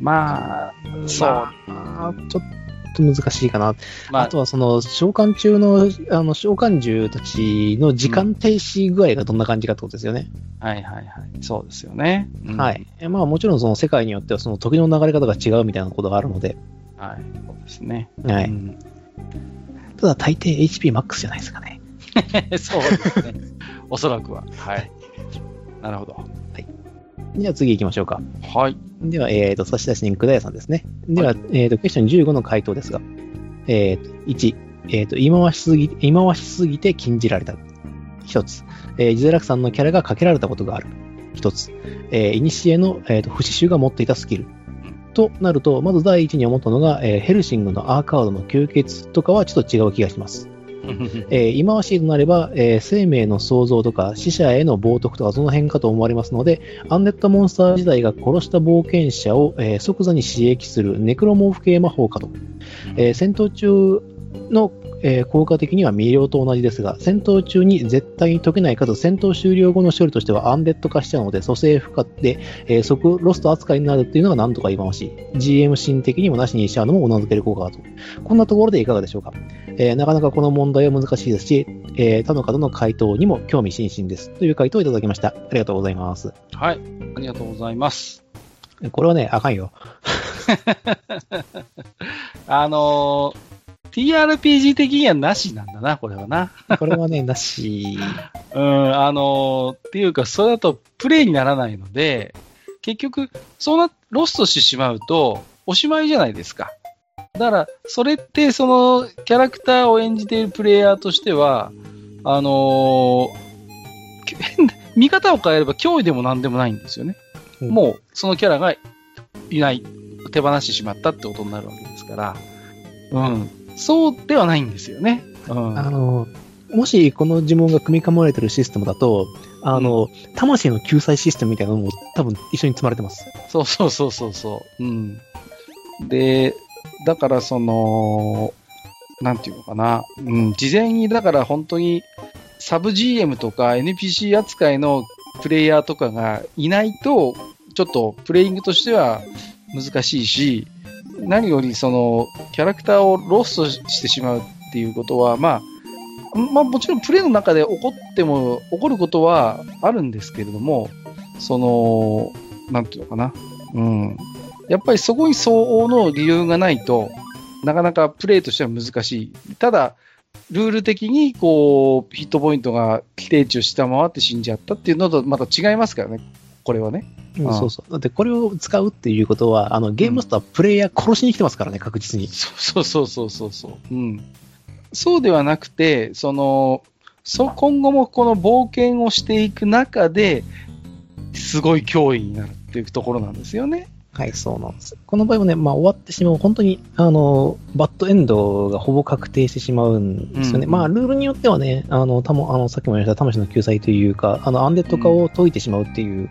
まあ、そう。まあちょっと難しいかな。まあ、あとはその召喚中のあの召喚獣たちの時間停止具合がどんな感じかってことですよね。はいはいはい。そうですよね。うんはい。えまあもちろんその世界によってはその時の流れ方が違うみたいなことがあるので、はい。そうですね。はい。うんただ大抵 HP マックスじゃないですかね。そうですね。おそらくは。はい。なるほど。じゃあ次行きましょうか。はい。では、えっ、と、差出人くだやさんですね。では、えっ、と、クエスチョン15の回答ですが、えっ、と、1、えっ、と、忌まわしすぎ、忌まわしすぎて禁じられた。一つ、えー、ジゼラクさんのキャラがかけられたことがある。一つ、えー、イニシエの、えー、と不死種が持っていたスキル。となると、まず第一に思ったのが、えーヘルシングのアーカードの吸血とかはちょっと違う気がします。えー、忌まわしいとなれば、えー生命の創造とか死者への冒涜とかその辺かと思われますので、アンデッドモンスター自体が殺した冒険者を、えー即座に刺激するネクロモーフ系魔法かと。えー戦闘中の、えー効果的には未了と同じですが、戦闘中に絶対に解けないかつ戦闘終了後の処理としてはアンデッド化しちゃうので、蘇生不可で、えー即ロスト扱いになるっていうのがなんとか忌まわしい。GM 心的にもなしにしちゃうのも頷ける効果だと。こんなところでいかがでしょうか。えーなかなかこの問題は難しいですし、えー他の方の回答にも興味津々です。という回答をいただきました。ありがとうございます。はい。ありがとうございます。これはね、あかんよ。あのー TRPG 的にはなしなんだな、これはな。これはね、なし。うん、あのーっていうか、それだとプレイにならないので、結局、そうな、ロストしてしまうと、おしまいじゃないですか。だから、それって、その、キャラクターを演じているプレイヤーとしては、あのー 見方を変えれば脅威でも何でもないんですよね。うんもう、そのキャラがいない、手放してしまったってことになるわけですから、うん。そうではないんですよね。うん。あの、もしこの呪文が組み込まれてるシステムだと、あの、魂の救済システムみたいなのも多分一緒に積まれてます。そうそうそうそうそう。うん。で、だからその、なんていうのかな。うん、事前にだから本当にサブ GM とか NPC 扱いのプレイヤーとかがいないと、ちょっとプレイングとしては難しいし、何よりそのキャラクターをロストしてしまうっていうことは、まあ、まあもちろんプレイの中で起こっても、起こることはあるんですけれども、その、なんていうのかな。うん。やっぱりそこに相応の理由がないと、なかなかプレイとしては難しい。ただ、ルール的に、こう、ヒットポイントが規定値を下回って死んじゃったっていうのとまた違いますからね。これはね。そうそう。だってこれを使うっていうことは、あの、ゲームマスターはプレイヤー殺しに来てますからね、確実に。そうそうそうそうそう。うん。そうではなくて、その、そ今後もこの冒険をしていく中で、すごい脅威になるっていうところなんですよね。はい、そうなんです。この場合もね、まあ終わってしまう、本当に、あの、バッドエンドがほぼ確定してしまうんですよね。うんまあ、ルールによってはね、あの、たも、あの、さっきも言いました、魂の救済というか、あの、アンデッド化を解いてしまうっていう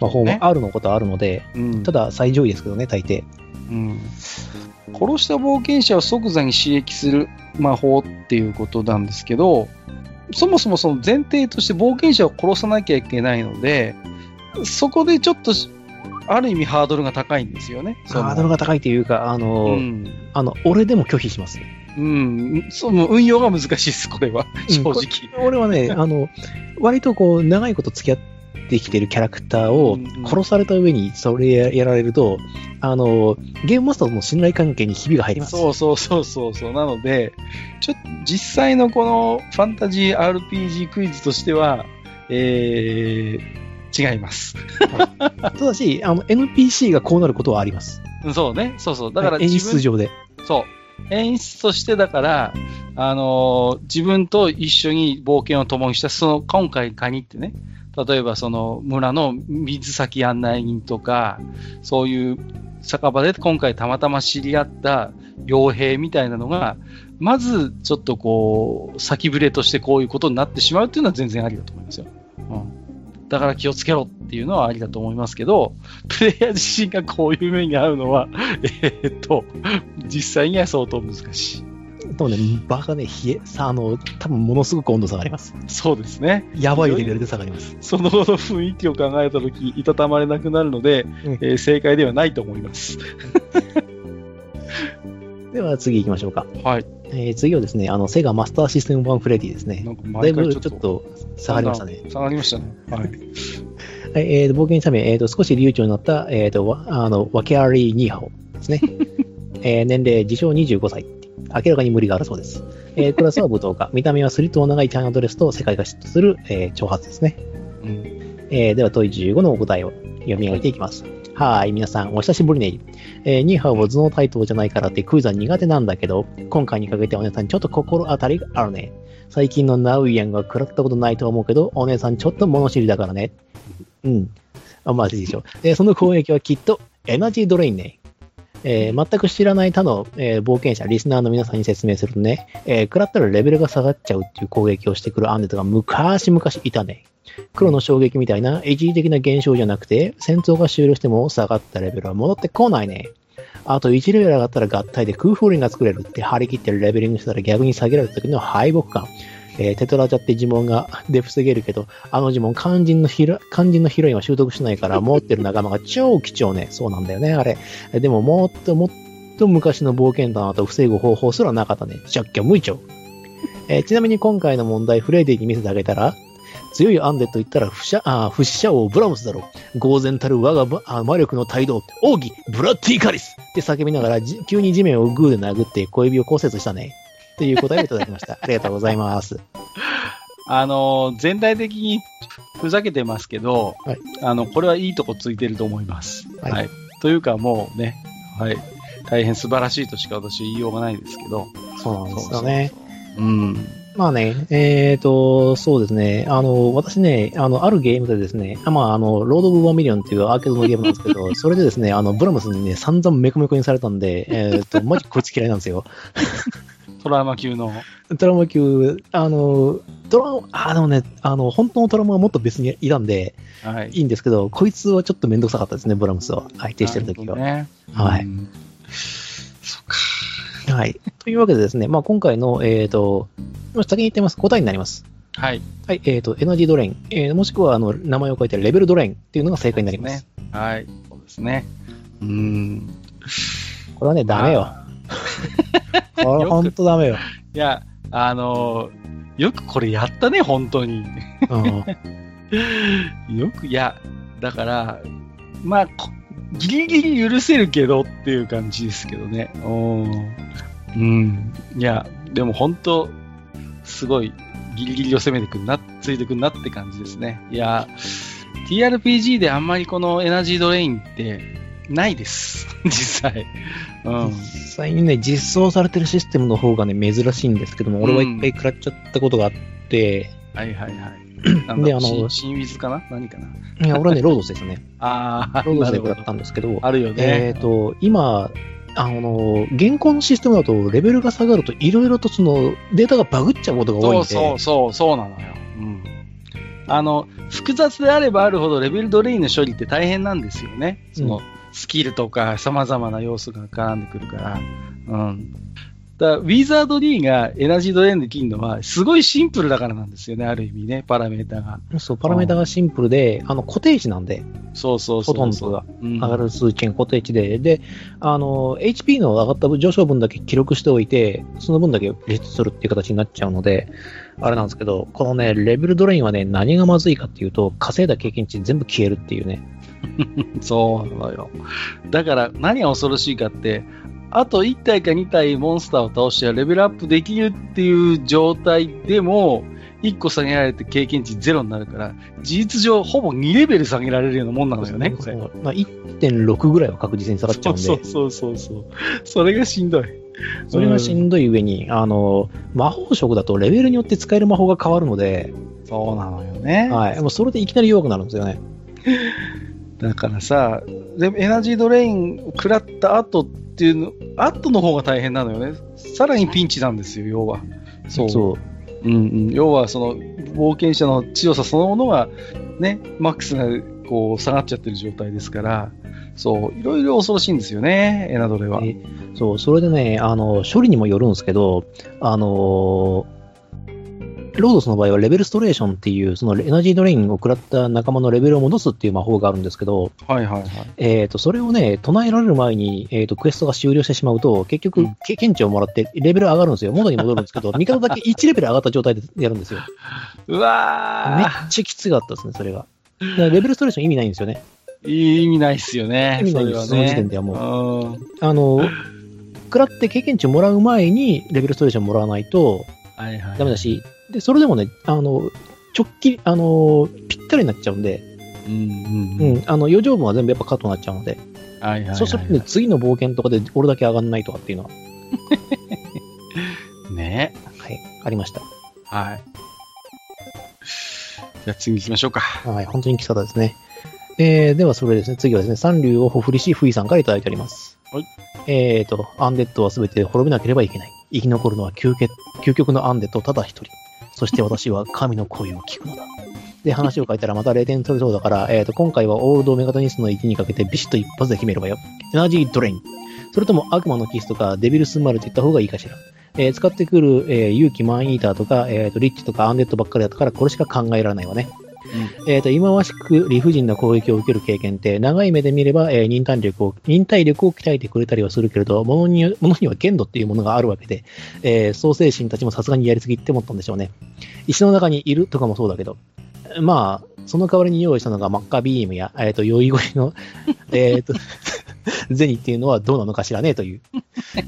魔法もあるのことはあるので、うん。ただ最上位ですけどね、大抵。うん、殺した冒険者を即座に刺激する魔法っていうことなんですけど、そもそもその前提として冒険者を殺さなきゃいけないので、そこでちょっと、ある意味ハードルが高いんですよね。ハードルが高いというか、あの、うん。あの、俺でも拒否しますね。うん。そう、もう運用が難しいです、これは。正直。俺はね、あの、割とこう、長いこと付き合ってきてるキャラクターをうんうん殺された上にそれややられると、あの、ゲームマスターとの信頼関係にひびが入ります。そうそうそうそうそう。なので、ちょっと実際のこのファンタジー RPG クイズとしては、えー、違います。ただし、あの、NPC がこうなることはあります。そうね。そうそう。だから演自分、出上で。そう。演出としてだから、あのー自分と一緒に冒険を共にした、その、今回限ってね、例えばその村の水先案内人とか、そういう酒場で今回たまたま知り合った傭兵みたいなのが、まずちょっとこう、先触れとしてこういうことになってしまうっていうのは全然ありだと思いますよ。うん。だから気をつけろっていうのはありだと思いますけど、プレイヤー自身がこういう目に遭うのは、えーっと、実際には相当難しい。でもね、場がね、冷え、さ、あの、多分ものすごく温度下がります。そうですね。やばいレベルで下がります。その後の雰囲気を考えたとき、いたたまれなくなるので、うんえー正解ではないと思います。では次行きましょうか。はい。えー次はですね、あの、セガマスターシステム版フレディですねな。んかだいぶちょっと下がりましたね。下がりましたね。はい。はい、えーと、冒険者名、えーと、少し流暢になった、えーと、わあの、ワケアリーニーハオですね。えー年齢、自称25歳。明らかに無理があるそうです。えークラスは舞踏家。見た目はスリットの長いチャイナドレスと世界が嫉妬する、えー長髪ですね。うん。えーでは、問い15のお答えを読み上げていきます。はい、皆さん、お久しぶりね。えーニーハオは頭脳対等じゃないからってクイズは苦手なんだけど、今回にかけてお姉さんちょっと心当たりがあるね。最近のナウイアンが食らったことないと思うけど、お姉さんちょっと物知りだからね。うん。あ、まあいでしょ。で、その攻撃はきっとエナジードレインね。えー全く知らない他の、えー冒険者、リスナーの皆さんに説明するとね、えー食らったらレベルが下がっちゃうっていう攻撃をしてくるアンデッドが昔々いたね。黒の衝撃みたいな一時的な現象じゃなくて、戦闘が終了しても下がったレベルは戻ってこないね。あと1レベル上がったら合体で空風鈴が作れるって張り切ってレベリングしたら逆に下げられた時の敗北感。えーテトラジャって呪文がで防げるけど、あの呪文肝心のヒロ肝心のヒロインは習得しないから持ってる仲間が超貴重ね。そうなんだよね、あれ。でももっともっと昔の冒険団だと防ぐ方法すらなかったね。しゃっきゃ無一丁。えーちなみに今回の問題、フレイディに見せてあげたら、強いアンデッド言ったら不死あ不死者王ブラムスだろう。豪然たる我がばあ魔力の態度、奥義、ブラッディカリスって叫びながらじ急に地面をグーで殴って小指を骨折したね。という答えをいただきました。ありがとうございます。あのー全体的にふざけてますけど、はいあの、これはいいとこついてると思います。はいはい。というかもうね、はい。大変素晴らしいとしか私言いようがないですけど。そうなんですよね。うん。まあね、えーと、そうですね。あの、私ね、あの、あるゲームでですね、あまあ、あの、ロード・オブ・ヴァーミリオンっていうアーケードのゲームなんですけど、それでですね、あの、ブラムスにね、散々メコメコにされたんで、えーと、マジこいつ嫌いなんですよ。トラウマ級の。トラウマ級、あの、トラウあ、でもね、あの、本当のトラウマはもっと別にいたんで、はい。いいんですけど、こいつはちょっとめんどくさかったですね、ブラムスは。相手してる時は。ね。はいうんそっか。はい。というわけでですね、まあ、今回の、えーと、まあ先に言ってます。答えになります。はい。はい、えーと、エナジードレイン、えーもしくは、あの、名前を書いてレベルドレインっていうのが正解になります。ね。はい。そうですね。うん。これはね、ダメよ。これ本当ダメよ。いや、あのーよくこれやったね、本当に。うん。よく、いや、だから、まあ、こギリギリ許せるけどっていう感じですけどね。うん。うん。いや、でも本当、すごい、ギリギリを攻めてくんな、ついてくんなって感じですね。いや、TRPG であんまりこのエナジードレインってないです。実際。うん。実際にね、実装されてるシステムの方がね、珍しいんですけども、俺は一回食らっちゃったことがあって、はいはいはい。なんだであのシンシンウィズかな？何かな？いや、俺はね、ロードスですね。ああ、ロードスで食らったんですけど、あるよね。えっ、と、今、あの、現行のシステムだと、レベルが下がると、いろいろとその、データがバグっちゃうことが多いんで、そうそうそう、そうなのよ。うん。あの、複雑であればあるほどレベルドレインの処理って大変なんですよね。その、うスキルとか様々な要素が絡んでくるから。うん。だウィザード D がエナジードレインできるのは、すごいシンプルだからなんですよね、ある意味ね、パラメータが。そう、パラメータがシンプルで、あの、固定値なんで、そうそうそうそう。ほとんどがうん上がる数値が固定値で、で、あの、HP の上がった上昇分だけ記録しておいて、その分だけレストするっていう形になっちゃうので、あれなんですけど、このね、レベルドレインはね、何がまずいかっていうと、稼いだ経験値全部消えるっていうね。そうなのよ。だから何が恐ろしいかって、あと1体か2体モンスターを倒してレベルアップできるっていう状態でも、1個下げられて経験値ゼロになるから、事実上ほぼ2レベル下げられるようなもんなのよね、これ。まあ、1.6ぐらいは確実に下がっちゃうんで、そうそうそうそうそれがしんどい。それがしんどい上に、あの、魔法色だとレベルによって使える魔法が変わるので、そうなのよね。はい。もうそれでいきなり弱くなるんですよね。だからさ、でもエナジードレインを食らった後っていうの、後の方が大変なのよね。さらにピンチなんですよ、要は。そう。そう。うんうん、要は、その、冒険者の強さそのものが、ね、マックスがこう下がっちゃってる状態ですから、そう、いろいろ恐ろしいんですよね、エナドレは。えそう、それでね、あの、処理にもよるんですけど、あのロードスの場合はレベルストレーションっていう、そのエナジードレインを食らった仲間のレベルを戻すっていう魔法があるんですけど、はいはいはい。えっ、と、それをね、唱えられる前に、えっ、と、クエストが終了してしまうと、結局うん、経験値をもらって、レベル上がるんですよ。元に戻るんですけど、味方だけ1レベル上がった状態でやるんですよ。うめっわちゃきつかったですね、それが。レベルストレーション意味ないんですよね。ーいい意味ないっすよね。意味ないですそねその時点ではもうん。あの、食らって経験値をもらう前に、レベルストレーションもらわないとはいはい。で、それでもね、あの、直帰、あの、ぴったりになっちゃうんで、うんうんううん。ん、あの、余剰分は全部やっぱカットになっちゃうので、はいはいはい。そうするとね、次の冒険とかで俺だけ上がんないとかっていうのは、ね。はい、ありました。はい。じゃあ次行きましょうか。はい、本当にきつかったですね。えー、ではそれですね、次はですね、三流をほふりし、ふいさんからいただいております。はい。えーと、アンデッドはすべて滅びなければいけない。生き残るのは究極究極のアンデッドただ一人。そして私は神の声を聞くのだ。で、話を書いたらまた0点取れそうだから、えーと、今回はオールドメガトニストの1にかけてビシッと一発で決めればよ。エナジードレイン。それとも悪魔のキスとかデビルスマルといった方がいいかしら。えー使ってくる、えー勇気マンイーターとか、えーと、リッチとかアンデッドばっかりだったから、これしか考えられないわね。えっ、と、忌まわしく理不尽な攻撃を受ける経験って、長い目で見れば、えー忍耐力を、忍耐力を鍛えてくれたりはするけれど、ものに、ものには限度っていうものがあるわけで、えー創世神たちもさすがにやりすぎって思ったんでしょうね。石の中にいるとかもそうだけど、まあ、その代わりに用意したのがマッカビームや、えっ、と、酔い声の、えっと、ゼニっていうのはどうなのかしらねという、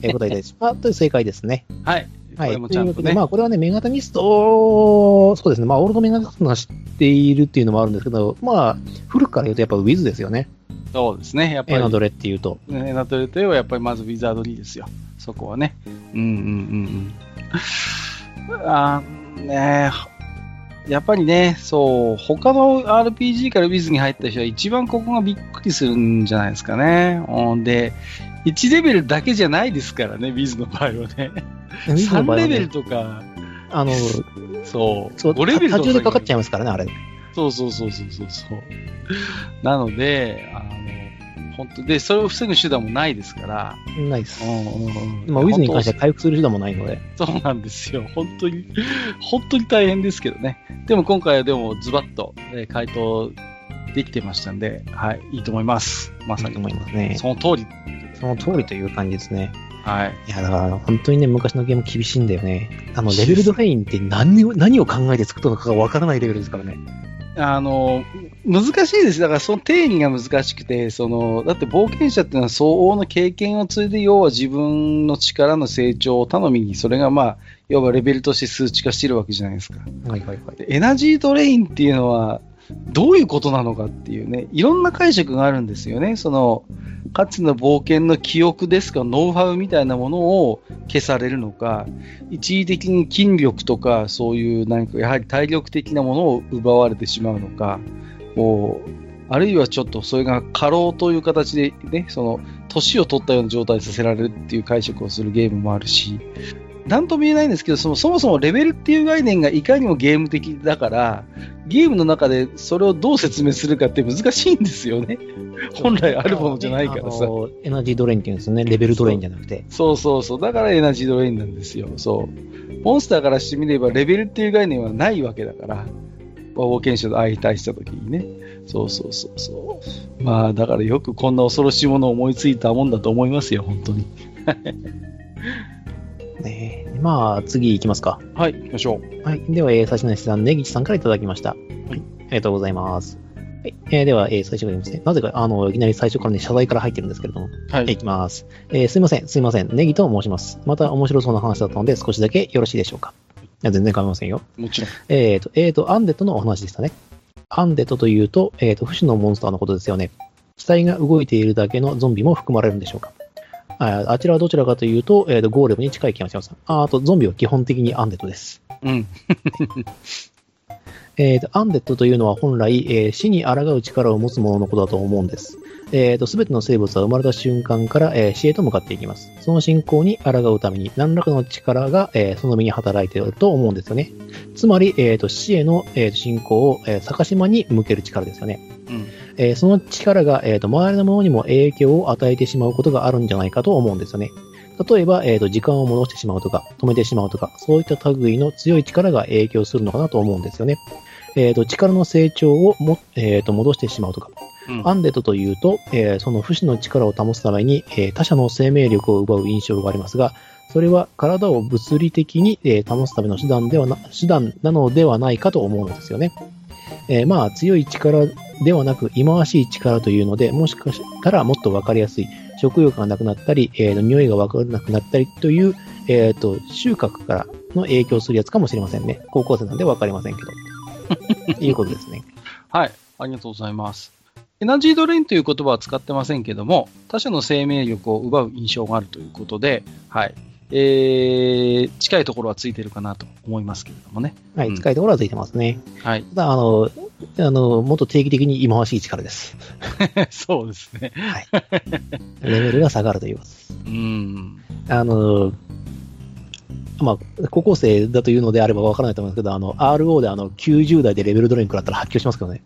えー答えです。あ、という正解ですね。はい。はい。これもちゃんとね。まあ、これはね、メガタニスト、そうですね、まあ、オールドメガタニストが知っているっていうのもあるんですけど、まあ、古くから言うとやっぱウィズですよね。そうですね。やっぱり、エナドレっていうと。ねエナドレといえばやっぱりまずウィザードリーですよ。そこはね。うんうんうんうん。あーねやっぱりね、そう、他の RPG からウィズに入った人は一番ここがびっくりするんじゃないですかね。うんで、1レベルだけじゃないですからね、ウィズの場合はね。ウィズの場3合はねレベルとか、あの、そう、そう、5レベルとか。途中でかかっちゃいますからね、あれ。そうそうそうそうそうそう。なので、あの、本当で、それを防ぐ手段もないですから。ないですう。んうんうんまあ、ウィズに関しては本回復する手段もないので。当そうなんですよ。本当に、本当に大変ですけどね。でも今回はでもズバッと、えー回答できてましたんで、はい、いいと思います。まさに。いいと思いますね。その通り。その通りという感じですね。はい。いや、だから、本当にね、昔のゲーム厳しいんだよね。あの、レベルドレインって何を、何を考えて作ったのかがわからないレベルですからね。あの、難しいです。だからその定義が難しくて、その、だって冒険者っていうのは相応の経験を積いで、要は自分の力の成長を頼みに、それがまあ、要はレベルとして数値化してるわけじゃないですか。はいはいはい。でエナジードレインっていうのは、どういうことなのかっていうね、いろんな解釈があるんですよね。その、かつの冒険の記憶ですか、ノウハウみたいなものを消されるのか、一時的に筋力とか、そういうなんか、やはり体力的なものを奪われてしまうのか、こう、あるいはちょっとそれが過労という形でね、その、年を取ったような状態にさせられるっていう解釈をするゲームもあるし、なんとも言えないんですけど、そのそもそもレベルっていう概念がいかにもゲーム的だから、ゲームの中でそれをどう説明するかって難しいんですよね。本来あるものじゃないからさエナジードレインっていうんですよね。レベルドレインじゃなくて。そうそうそう。だからエナジードレインなんですよ。そう。モンスターからしてみればレベルっていう概念はないわけだから、まあ冒険者と相対したときにね。そうそうそうそう。まあだからよくこんな恐ろしいものを思いついたもんだと思いますよ、本当に。ねえまあ、次行きますか。はい、行きましょう。はい。では、えー、最初の質問、ネギチさんからいただきました。はい。ありがとうございます。はい。えー、では、えー、最初からいきますね。なぜか、あの、いきなり最初からね、謝罪から入ってるんですけれども。はい。いきます。えー、すいません、すいません。ネギと申します。また面白そうな話だったので、少しだけよろしいでしょうか。いや、全然構いませんよ。もちろん。えっ、と、えっ、と、アンデッドのお話でしたね。アンデッドというと、えっ、と、不死のモンスターのことですよね。死体が動いているだけのゾンビも含まれるんでしょうか。ああちらはどちらかというと、えーと、ゴーレムに近い気がします。ああと、ゾンビは基本的にアンデッドです。うん。えーと、アンデッドというのは本来、えー、死に抗う力を持つ者のことだと思うんです。えーと、全ての生物は生まれた瞬間から、えー、死へと向かっていきます。その進行に抗うために何らかの力が、えー、その身に働いていると思うんですよね。つまり、えーと、死への、えー、進行を、えー、逆島に向ける力ですよね。うんえー、その力が、えーと、周りのものにも影響を与えてしまうことがあるんじゃないかと思うんですよね。例えば、えーと、時間を戻してしまうとか、止めてしまうとか、そういった類の強い力が影響するのかなと思うんですよね。えーと、力の成長をも、えーと戻してしまうとか、うん、アンデッドというと、えー、その不死の力を保つために、えー、他者の生命力を奪う印象がありますが、それは体を物理的に、えー、保つための手段ではな、手段なのではないかと思うのですよね。えー、まあ、強い力ではなく、忌まわしい力というので、もしかしたらもっとわかりやすい、食欲がなくなったり、えー、匂いがわからなくなったりという、えっ、ー、と、収穫からの影響するやつかもしれませんね。高校生なんでわかりませんけど。いうことですね。はい。ありがとうございます。エナジードレインという言葉は使ってませんけども、他者の生命力を奪う印象があるということで、はい。えー、近いところはついてるかなと思いますけれどもね。はい、近いところはついてますね。はい。ただ、あの、あの、もっと定期的に忌まわしい力です。そうですね。はい。レベルが下がると言います。うん。あの、まあ、高校生だというのであればわからないと思うんですけど、あの、RO であの、90代でレベルドレイン食らったら発狂しますけどね。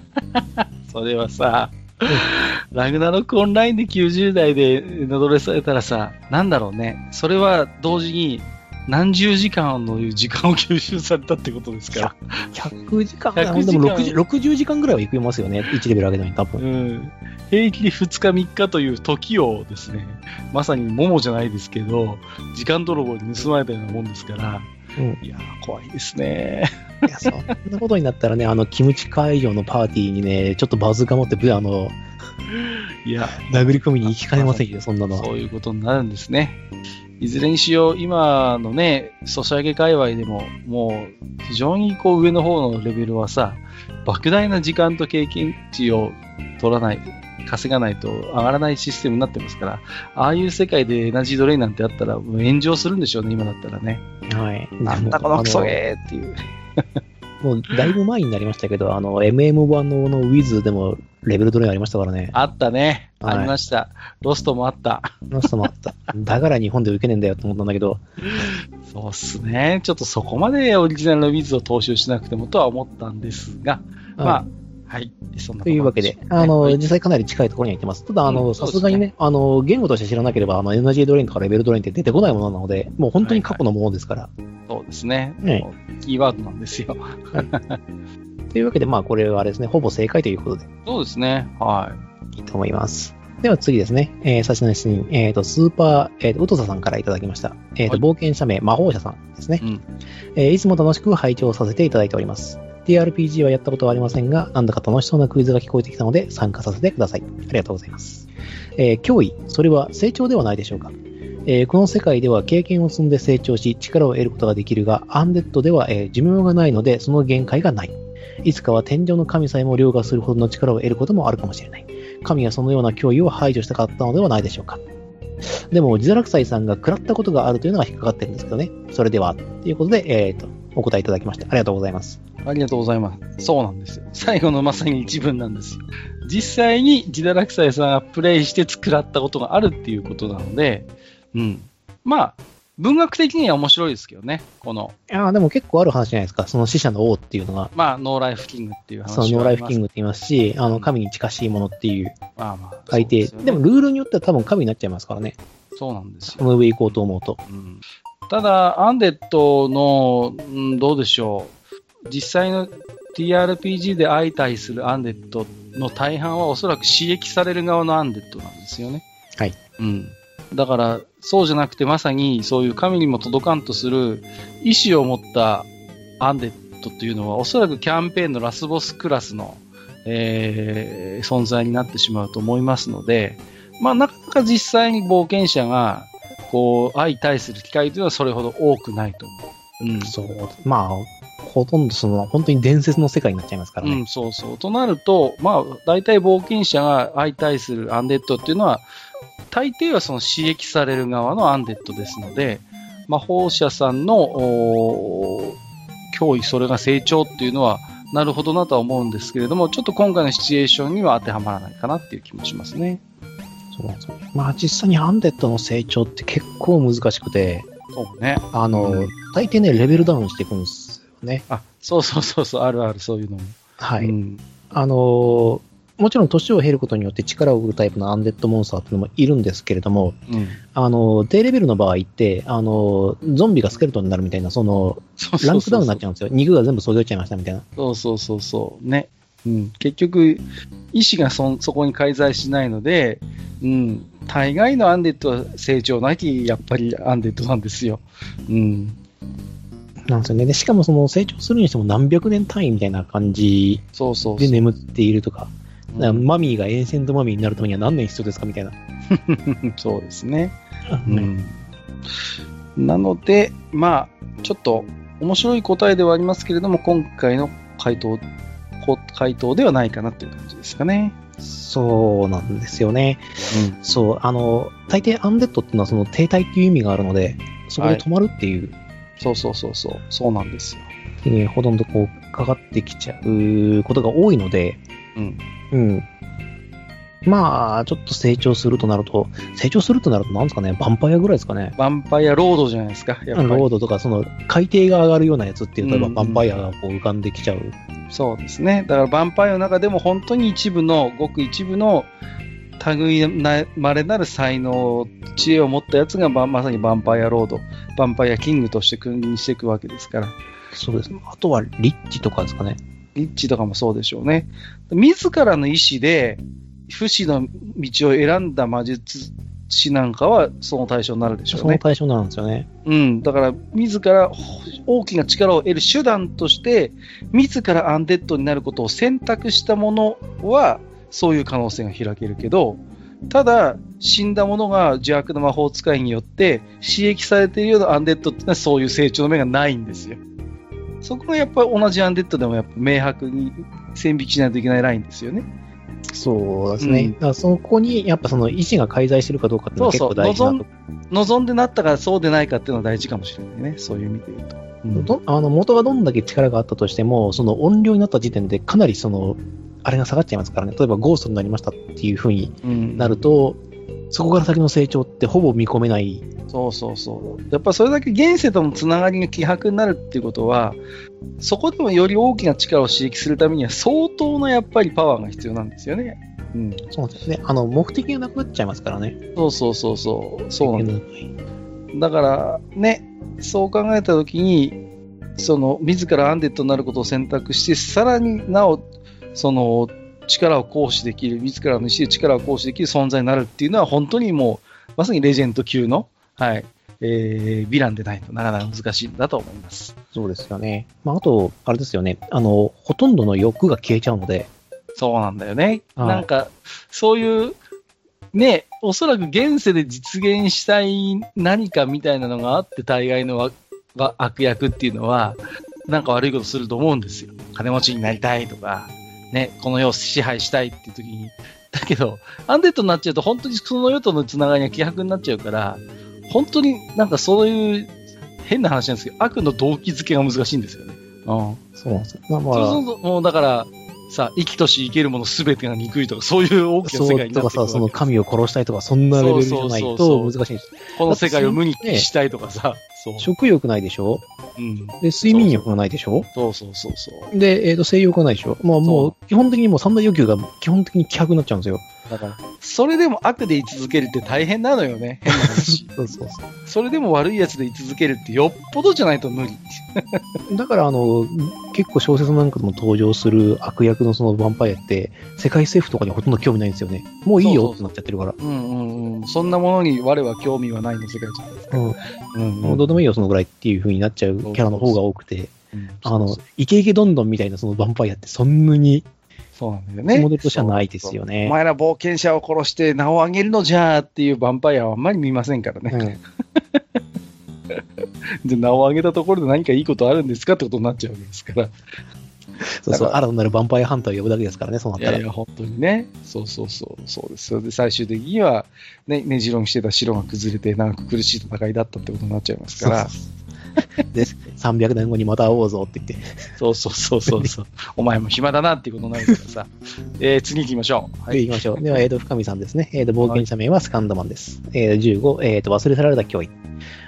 それはさ、ラグナロクオンラインで90代でノドレされたらさ、なんだろうね。それは同時に何十時間の時間を吸収されたってことですか？ら。100時間 ?100 時間 60, 60時間ぐらいはいくますよね。1レベル上げるのに多分。うん。平気で2日3日という時をですね、まさに桃じゃないですけど、時間泥棒に盗まれたようなもんですから、うん、いや怖いですね。いや、そんなことになったらね、あの、キムチ会場のパーティーにね、ちょっとバズか持って、あの、いや、殴り込みに行きかねませんよ、そんなのは。そういうことになるんですね。いずれにしよう、今のね、ソシャゲ界隈でも、もう、非常にこう上の方のレベルはさ、莫大な時間と経験値を取らない、稼がないと上がらないシステムになってますから、ああいう世界でエナジードレインなんてあったら、炎上するんでしょうね、今だったらね。はい。なんだこのクソゲーっていう。もうだいぶ前になりましたけど、あの、MM 版のの Wiz でもレベルドレインありましたからね。あったね。ありました。ロストもあった。ロストもあった。だから日本で受けねえんだよと思ったんだけど。そうっすね。ちょっとそこまでオリジナルの Wiz を踏襲しなくてもとは思ったんですが、まあ、はい。そんなというわけで、あの、実際かなり近いところには行ってます。ただ、あの、さすがにね、あの、言語として知らなければ、あの、エナジードレインとかレベルドレインって出てこないものなので、もう本当に過去のものですから。そうですね。ねキーワードなんですよ。というわけで、まあ、これはあれですね、ほぼ正解ということで。そうですね。はい。いいと思います。では次ですね。えー、差し出しに、えっ、ー、と、スーパー、えっ、ー、と、ウトサさんからいただきました。えっ、ー、と、冒険者名、魔法者さんですね。うん、えー、いつも楽しく拝聴させていただいております。TRPG はやったことはありませんが、なんだか楽しそうなクイズが聞こえてきたので参加させてください。ありがとうございます。えー、脅威、それは成長ではないでしょうか？えー、この世界では経験を積んで成長し、力を得ることができるが、アンデッドでは、えー、寿命がないので、その限界がない。いつかは天井の神さえも凌駕するほどの力を得ることもあるかもしれない。神はそのような脅威を排除したかったのではないでしょうか？でも、ジザラクサイさんが食らったことがあるというのが引っかかってるんですけどね。それでは、ということで、えっ、ー、と、お答えいただきまして、ありがとうございます。ありがとうございます。そうなんですよ。最後のまさに一文なんですよ。実際にジダラクサイさんがプレイして作らったことがあるっていうことなので、うん。まあ、文学的には面白いですけどね、この。いやでも結構ある話じゃないですか、その死者の王っていうのが。まあ、ノーライフキングっていう話そう、ノーライフキングって言いますし、あの、神に近しいものっていう、まあまあ、書いて、でもルールによっては多分神になっちゃいますからね。そうなんですよ。この上行こうと思うと。うん、ただ、アンデッドの、うん、どうでしょう。実際の TRPG で相対するアンデッドの大半はおそらく使役される側のアンデッドなんですよね。はい。うん。だから、そうじゃなくてまさにそういう神にも届かんとする意志を持ったアンデッドというのはおそらくキャンペーンのラスボスクラスの、えー、存在になってしまうと思いますので、まあなかなか実際に冒険者がこう相対する機会というのはそれほど多くないと思う。うん。そう。まあ、ほとんどその、本当に伝説の世界になっちゃいますからね。うん、そうそう。となると、まあ、大体冒険者が相対するアンデッドっていうのは、大抵はその刺激される側のアンデッドですので、魔法者さんの脅威、それが成長っていうのは、なるほどなとは思うんですけれども、ちょっと今回のシチュエーションには当てはまらないかなっていう気もしますね。そうなんですよ。まあ実際にアンデッドの成長って結構難しくて、そうね。あの、うん大抵ね、レベルダウンしていくんですよね。あ、そうそうそうそう、あるある、そういうのも。はい。うん。あのーもちろん年を経ることによって力を売るタイプのアンデッドモンスターっていうのもいるんですけれども、うん。あのー低レベルの場合って、あのーゾンビがスケルトンになるみたいな、その、ランクダウンになっちゃうんですよ。肉が全部削れちゃいましたみたいな。そうそうそうそう。ね。うん。結局、意志がそそこに介在しないので、うん。大概のアンデッドは成長なき、やっぱりアンデッドなんですよ。うん。なんですよね。で、しかもその成長するにしても何百年単位みたいな感じ。で眠っているとか、マミーがエンセントマミーになるためには何年必要ですか？みたいな。そうですね。うねん。なので、まあ、ちょっと面白い答えではありますけれども、今回の回答、こ回答ではないかなっていう感じですかね。そうなんですよね。うん。そう、あの、大抵アンデッドっていうのはその停滞っていう意味があるので、そこで止まるっていう、そうそうそうそう。そうなんですよ。にほとんどこう、かかってきちゃうことが多いので、うん。うん。まあ、ちょっと成長するとなると、成長するとなるとなんですかね、ヴァンパイアぐらいですかね。ヴァンパイアロードじゃないですか。やっぱり。ロードとか、その、海底が上がるようなやつっていうと、うんうんヴァンパイアがこう浮かんできちゃう。そうですね。だから、ヴァンパイアの中でも本当に一部の、ごく一部の、類なまれなる才能、知恵を持ったやつが、ままさにヴァンパイアロード、ヴァンパイアキングとして君臨していくわけですから。そうですね。あとは、リッチとかですかね。リッチとかもそうでしょうね。自らの意思で、不死の道を選んだ魔術師なんかは、その対象になるでしょうね。その対象なんですよね。うん。だから、自ら大きな力を得る手段として、自らアンデッドになることを選択したものは、そういう可能性が開けるけど、ただ、死んだ者が邪悪な魔法使いによって刺激されているようなアンデッドってのはそういう成長の目がないんですよ。そこがやっぱり同じアンデッドでもやっぱ明白に線引きしないといけないラインですよね。そうですね。うんだからそこに、やっぱその意思が介在してるかどうかっていうのは結構大事なとこ望んでなったかそうでないかっていうのは大事かもしれないね。そういう意味で言うと。うんどあの元がどんだけ力があったとしても、その音量になった時点でかなりその、あれが下がっちゃいますからね。例えばゴーストになりましたっていう風にうんなると、そこから先の成長ってほぼ見込めない。そうそうそう。やっぱそれだけ現世とのつながりが希薄になるっていうことは、そこでもより大きな力を刺激するためには相当なやっぱりパワーが必要なんですよね。うん。そうですね。あの、目的がなくなっちゃいますからね。そうそうそうそう。そうなんだ。んだから、ね、そう考えたときに、その、自らアンデッドになることを選択して、さらになお、その、力を行使できる、自らの意思で力を行使できる存在になるっていうのは、本当にもう、まさにレジェンド級の、はい、えー、ヴィランでないとなかなか難しいんだと思います。そうですよね。まあ、あと、あれですよね。あの、ほとんどの欲が消えちゃうので、そうなんだよね。はいなんか、そういう、ね、おそらく現世で実現したい何かみたいなのがあって、大概のわわ悪役っていうのは、なんか悪いことすると思うんですよ。金持ちになりたいとか、ね、この世を支配したいっていう時に。だけど、アンデッドになっちゃうと、本当にその世とのつながりが希薄になっちゃうから、本当になんかそういう変な話なんですけど、悪の動機づけが難しいんですよね。うん。そうなんですよ。まあ、まそうあ、そうそうもうだから、さ、生きとし生けるものすべてが憎いとか、そういう大きなそ世界になうとかさ、ってくるわけその神を殺したいとか、そんなレベルじゃないそうそうとそう難しいんです。この世界を無にしたいとかさ、そう。食欲ないでしょ？うん。で、睡眠欲がないでしょ？そうそうそうそう。で、えっ、と、性欲がないでしょ？まあもう、基本的にもう三大欲求が基本的に希薄になっちゃうんですよ。だから、それでも悪で居続けるって大変なのよね。変な話。そうそうそそれでも悪いやつで居続けるってよっぽどじゃないと無理。う。だから、あの、結構小説なんかでも登場する悪役のそのヴァンパイアって、世界政府とかにほとんど興味ないんですよね。もういいよってなっちゃってるから。うんうんうん。そんなものに我は興味はないの世界じゃないですか。うん。うんもうどうでもいいよ、そのぐらいっていう風になっちゃうキャラの方が多くて、あの、イケイケどんどんみたいなそのヴァンパイアってそんなにそうなんだよね。モデルとしてはないですよねお前ら冒険者を殺して名を上げるのじゃーっていうヴァンパイアはあんまり見ませんからね。うんで、名を挙げたところで何かいいことあるんですかってことになっちゃうわけですから。そうそう、新たなるヴァンパイアハンターを呼ぶだけですからね、そうなったら。いやいや、本当にね。そうそうそう。そうです。それで最終的には、ね、ねじろにしてた城が崩れて、長く苦しい戦いだったってことになっちゃいますから。で、300年後にまた会おうぞって言って。そうそうそうそうそう。お前も暇だなっていうことになるからさ。えー、次行きましょう。ははい、行きましょう。では、えっ、と、深見さんですね。えっ、と、冒険者名はスカンドマンです。えー、15、えっ、と、忘れ去られた脅威。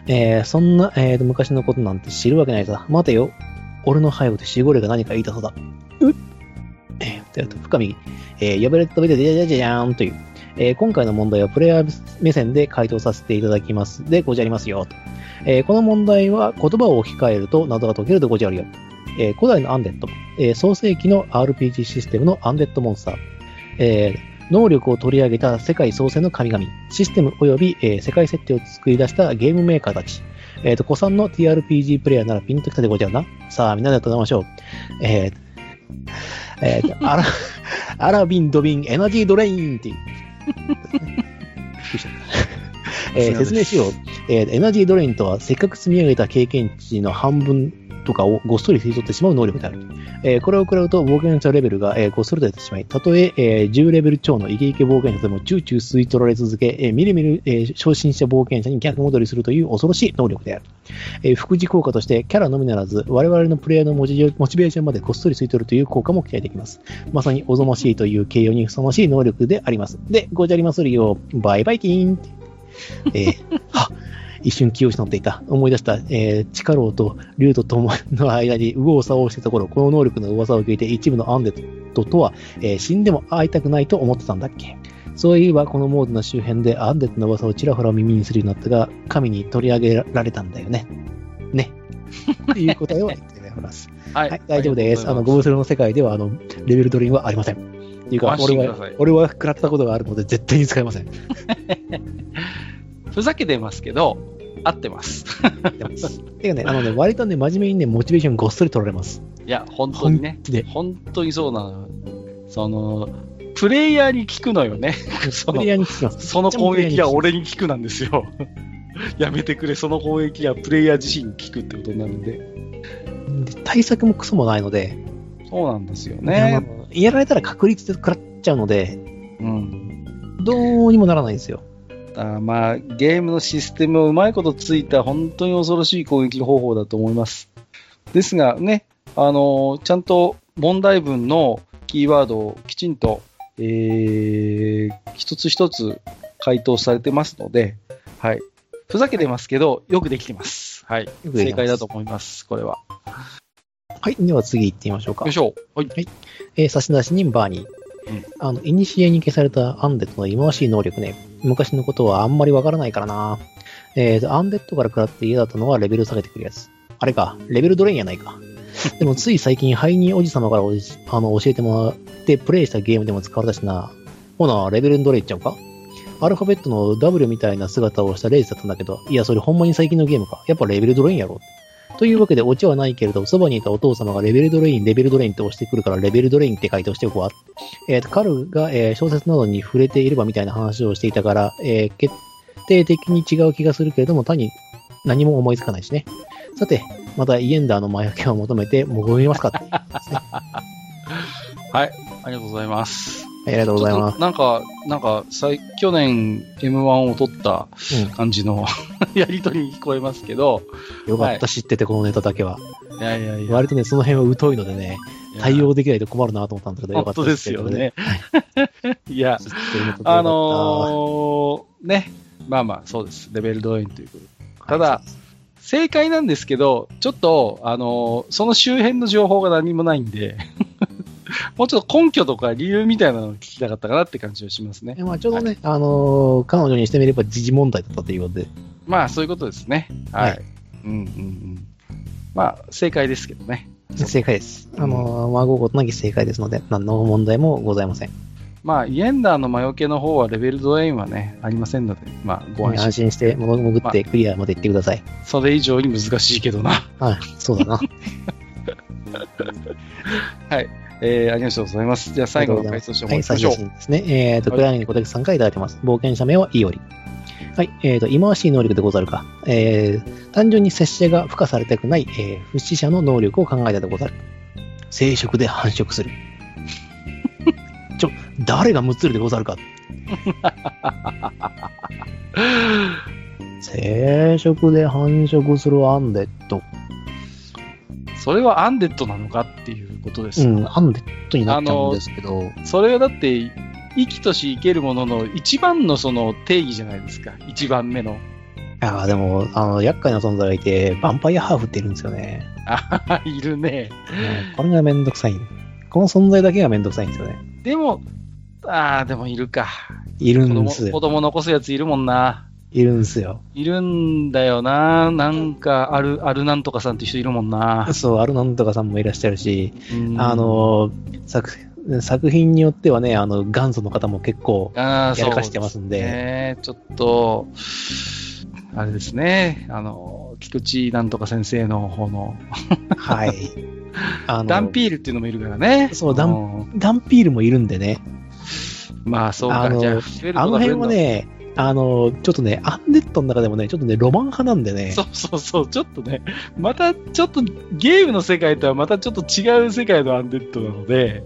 えー、そんな、えっ、と、昔のことなんて知るわけないさ。待てよ。俺の背後で守護霊が何か言いたそうだ。うっ。えー、と、深見、えー、呼ばれた上で、じゃじゃじゃじゃーんという。えー今回の問題はプレイヤー目線で回答させていただきます。で、ごじゃりますよ。とえーこの問題は言葉を置き換えると謎が解けるでごじゃるよ。えー古代のアンデッド、え創世紀の RPG システムのアンデッドモンスター、え能力を取り上げた世界創生の神々、システム及び、え世界設定を作り出したゲームメーカーたち、えーと、古参の TRPG プレイヤーならピンときたでごじゃるな。さあ、みんなでやってみましょう。えーえーとアラ、アラビン、ドビン、エナジードレインっていう。えー説明しよう。えーエナジードレインとは、せっかく積み上げた経験値の半分とかをごっそり吸い取ってしまう能力である。えーこれを食らうと冒険者レベルが、えーごっそりと出てしまい、たとええー10レベル超のイケイケ冒険者でもチューチュー吸い取られ続け、えーみるみる、えー初心者冒険者に逆戻りするという恐ろしい能力である。えー副次効果として、キャラのみならず、我々のプレイヤーのモチモチベーションまでこっそり吸い取るという効果も期待できます。まさにおぞましいという形容にふさわしい能力であります。で、ごじゃりまするよ。バイバイキーン。えーは一瞬気を失っていた。思い出した、えー、チカロウと竜とともの間に右往左往してた頃、この能力の噂を聞いて一部のアンデッドとは、えー死んでも会いたくないと思ってたんだっけそういえば、このモードの周辺でアンデッドの噂をちらほら耳にするようになったが、神に取り上げられたんだよね。ね。という答えを言っております。ははい、大丈夫です。あの、ゴブスルの世界では、あの、レベルドリンはありません。っていうか、俺は俺は食らったことがあるので、絶対に使いません。ふざけてますけど、合ってます。てかね、あのね、割とね、真面目にね、モチベーションごっそり取られます。いや、本当にね。で、本当にそうなの。その、プレイヤーに聞くのよね。そのプレイヤーに聞きます。その攻撃は俺に聞くなんですよ。やめてくれ、その攻撃はプレイヤー自身に聞くってことになるんで。で対策もクソもないので、そうなんですよあね。のやられたら確率で食らっちゃうので、うん。どうにもならないんですよ。だからまあ、ゲームのシステムをうまいことついた本当に恐ろしい攻撃方法だと思います。ですがね、あのちゃんと問題文のキーワードをきちんと、えー、一つ一つ回答されてますので、はい。ふざけてますけど、よくできてます。はい。正解だと思います、これは。はい。では次行ってみましょうかよい。しょ。はい。えー差出人バーニー。うんあの、イニシエに消されたアンデッドの忌まわしい能力ね。昔のことはあんまりわからないからな。えーと、アンデッドから食らって嫌だったのはレベル下げてくるやつ。あれか、レベルドレインやないか。でもつい最近、ハイニーおじ様からおじあの教えてもらって、プレイしたゲームでも使われたしな。ほな、レベルドレインちゃうか？アルファベットの W みたいな姿をしたレイズだったんだけど、いや、それほんまに最近のゲームか。やっぱレベルドレインやろ。というわけで、オチはないけれど、そばにいたお父様がレベルドレイン、レベルドレインって押してくるから、レベルドレインって回答しておくわ。えーと、カルが、えー小説などに触れていればみたいな話をしていたから、えー決定的に違う気がするけれども、単に何も思いつかないしね。さて、またイエンダーの魔除けを求めて、もうみますかって。ね はい。ありがとうございます。ありがとうございます。なんか、なんか、最去年 M1 を取った感じの やりとりに聞こえますけど、よかった、知ってて、このネタだけは。いやいやいや、割とね、その辺は疎いのでね、対応できないと困るなと思ったんだけど、よかった本当ですよね。いや、知ってるネタでよかったあのー、ね、まあまあ、そうです。レベルドレインということで。ただ、正解なんですけど、ちょっと、あのーその周辺の情報が何もないんで、もうちょっと根拠とか理由みたいなのを聞きたかったかなって感じはしますねえ。まあ、ちょうどね、あのー彼女にしてみれば時事問題だったということで、まあ、そういうことですね。はい。はいうんうんうん。まあ、正解ですけどね。正解です。あのー、まあ、午後となき正解ですので、何の問題もございません。まあ、イエンダーの魔除けの方はレベルドレインはね、ありませんので、まあ、ご安心。安心して、潜ってクリアまで行ってください。それ以上に難しいけどな。はい、そうだな。はい。えー、ありがとうございます。じゃあ、最後の回答してもらはいい、最初ましょう。ですね。えっ、と、はいクライニン小竹さんからいただいてます。冒険者名はイオリ。はい。えっ、と、忌まわしい能力でござるか。えー、単純に拙者が付加されたくない、えー、不死者の能力を考えたでござる。生殖で繁殖する。ちょ、誰がムツルでござるか。生殖で繁殖するアンデッド。それはアンデッドなのかっていうことですよ。うん、アンデッドになっちゃうんですけど。それはだって、生きとし生けるものの一番のその定義じゃないですか。一番目の。いやーでも、あの、厄介な存在がいて、ヴァンパイアハーフっているんですよね。あいるね。うんこれがめんどくさい。この存在だけがめんどくさいんですよね。でも、ああ、でもいるか。いるんですよ。子供残すやついるもんな。いるんですよ。いるんだよな。なんか、ある、あるなんとかさんって人いるもんな。そう、アルなんとかさんもいらっしゃるし、うんあ、の、作、作品によってはね、あの、元祖の方も結構、やらかしてますんでそうね、ちょっと、あれですね。あの、菊池なんとか先生の方の、はい。あの、ダンピールっていうのもいるからね。そうダンんダンピールもいるんでね。まあ、そうか。あのじゃあ、あの辺はね、あの、ちょっとね、アンデッドの中でもね、ちょっとね、ロマン派なんでね。そうそうそう、ちょっとね、またちょっとゲームの世界とはまたちょっと違う世界のアンデッドなので、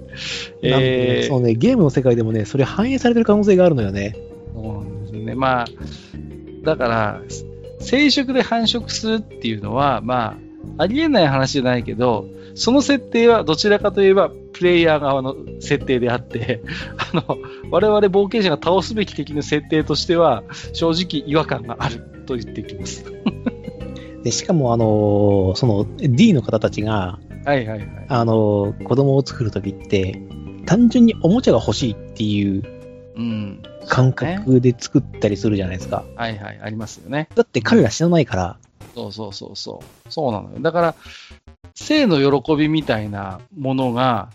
なんでえーそうね、ゲームの世界でもね、それ反映されてる可能性があるのよね。そうなんですよね。まあ、だから、生殖で繁殖するっていうのは、まあ、ありえない話じゃないけど、その設定はどちらかといえば、プレイヤー側の設定であって、あの、我々冒険者が倒すべき敵の設定としては、正直違和感があると言ってきます。で、しかもあの、その D の方たちが、はいはいはい。あの、子供を作るときって、単純におもちゃが欲しいっていううん。感覚で作ったりするじゃないですか。はいはい、ありますよね。だって彼ら死なないから、そうそうそうそう。そうなのよ。だから、生の喜びみたいなものが、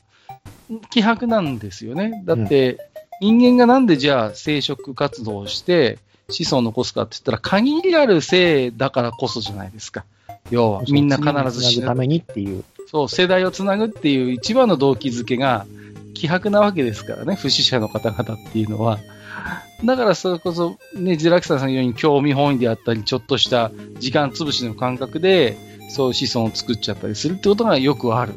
希薄なんですよね。だって、人間がなんでじゃあ生殖活動をして子孫を残すかって言ったら、限りある生だからこそじゃないですか。要は、みんな必ず死ぬ。死ぬためにっていう。そう、世代をつなぐっていう一番の動機づけが、希薄なわけですからね、不死者の方々っていうのは。だからそれこそ、ね、ジラキさんさんのように興味本位であったり、ちょっとした時間潰しの感覚で、そういう子孫を作っちゃったりするってことがよくある。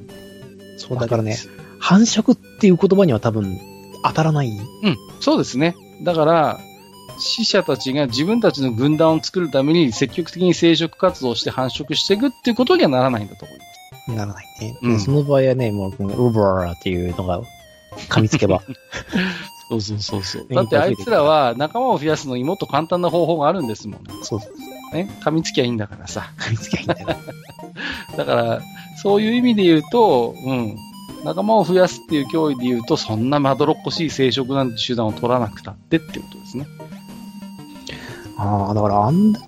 そう、だからね、繁殖っていう言葉には多分当たらない？うん、そうですね。だから、死者たちが自分たちの軍団を作るために積極的に生殖活動をして繁殖していくっていうことにはならないんだと思います。ならないね。うんでその場合はね、もう、ウバーっていうのが噛みつけば。そうそうそうそう。ねだってあいつらは仲間を増やすのにもっと簡単な方法があるんですもん。そう、ね。噛みつきゃいいんだからさ。噛みつけばいいんだよ。だから、そういう意味で言うと、うん。仲間を増やすっていう脅威で言うと、そんなまどろっこしい生殖なんて手段を取らなくたってってことですね。ああ、だからアンデッ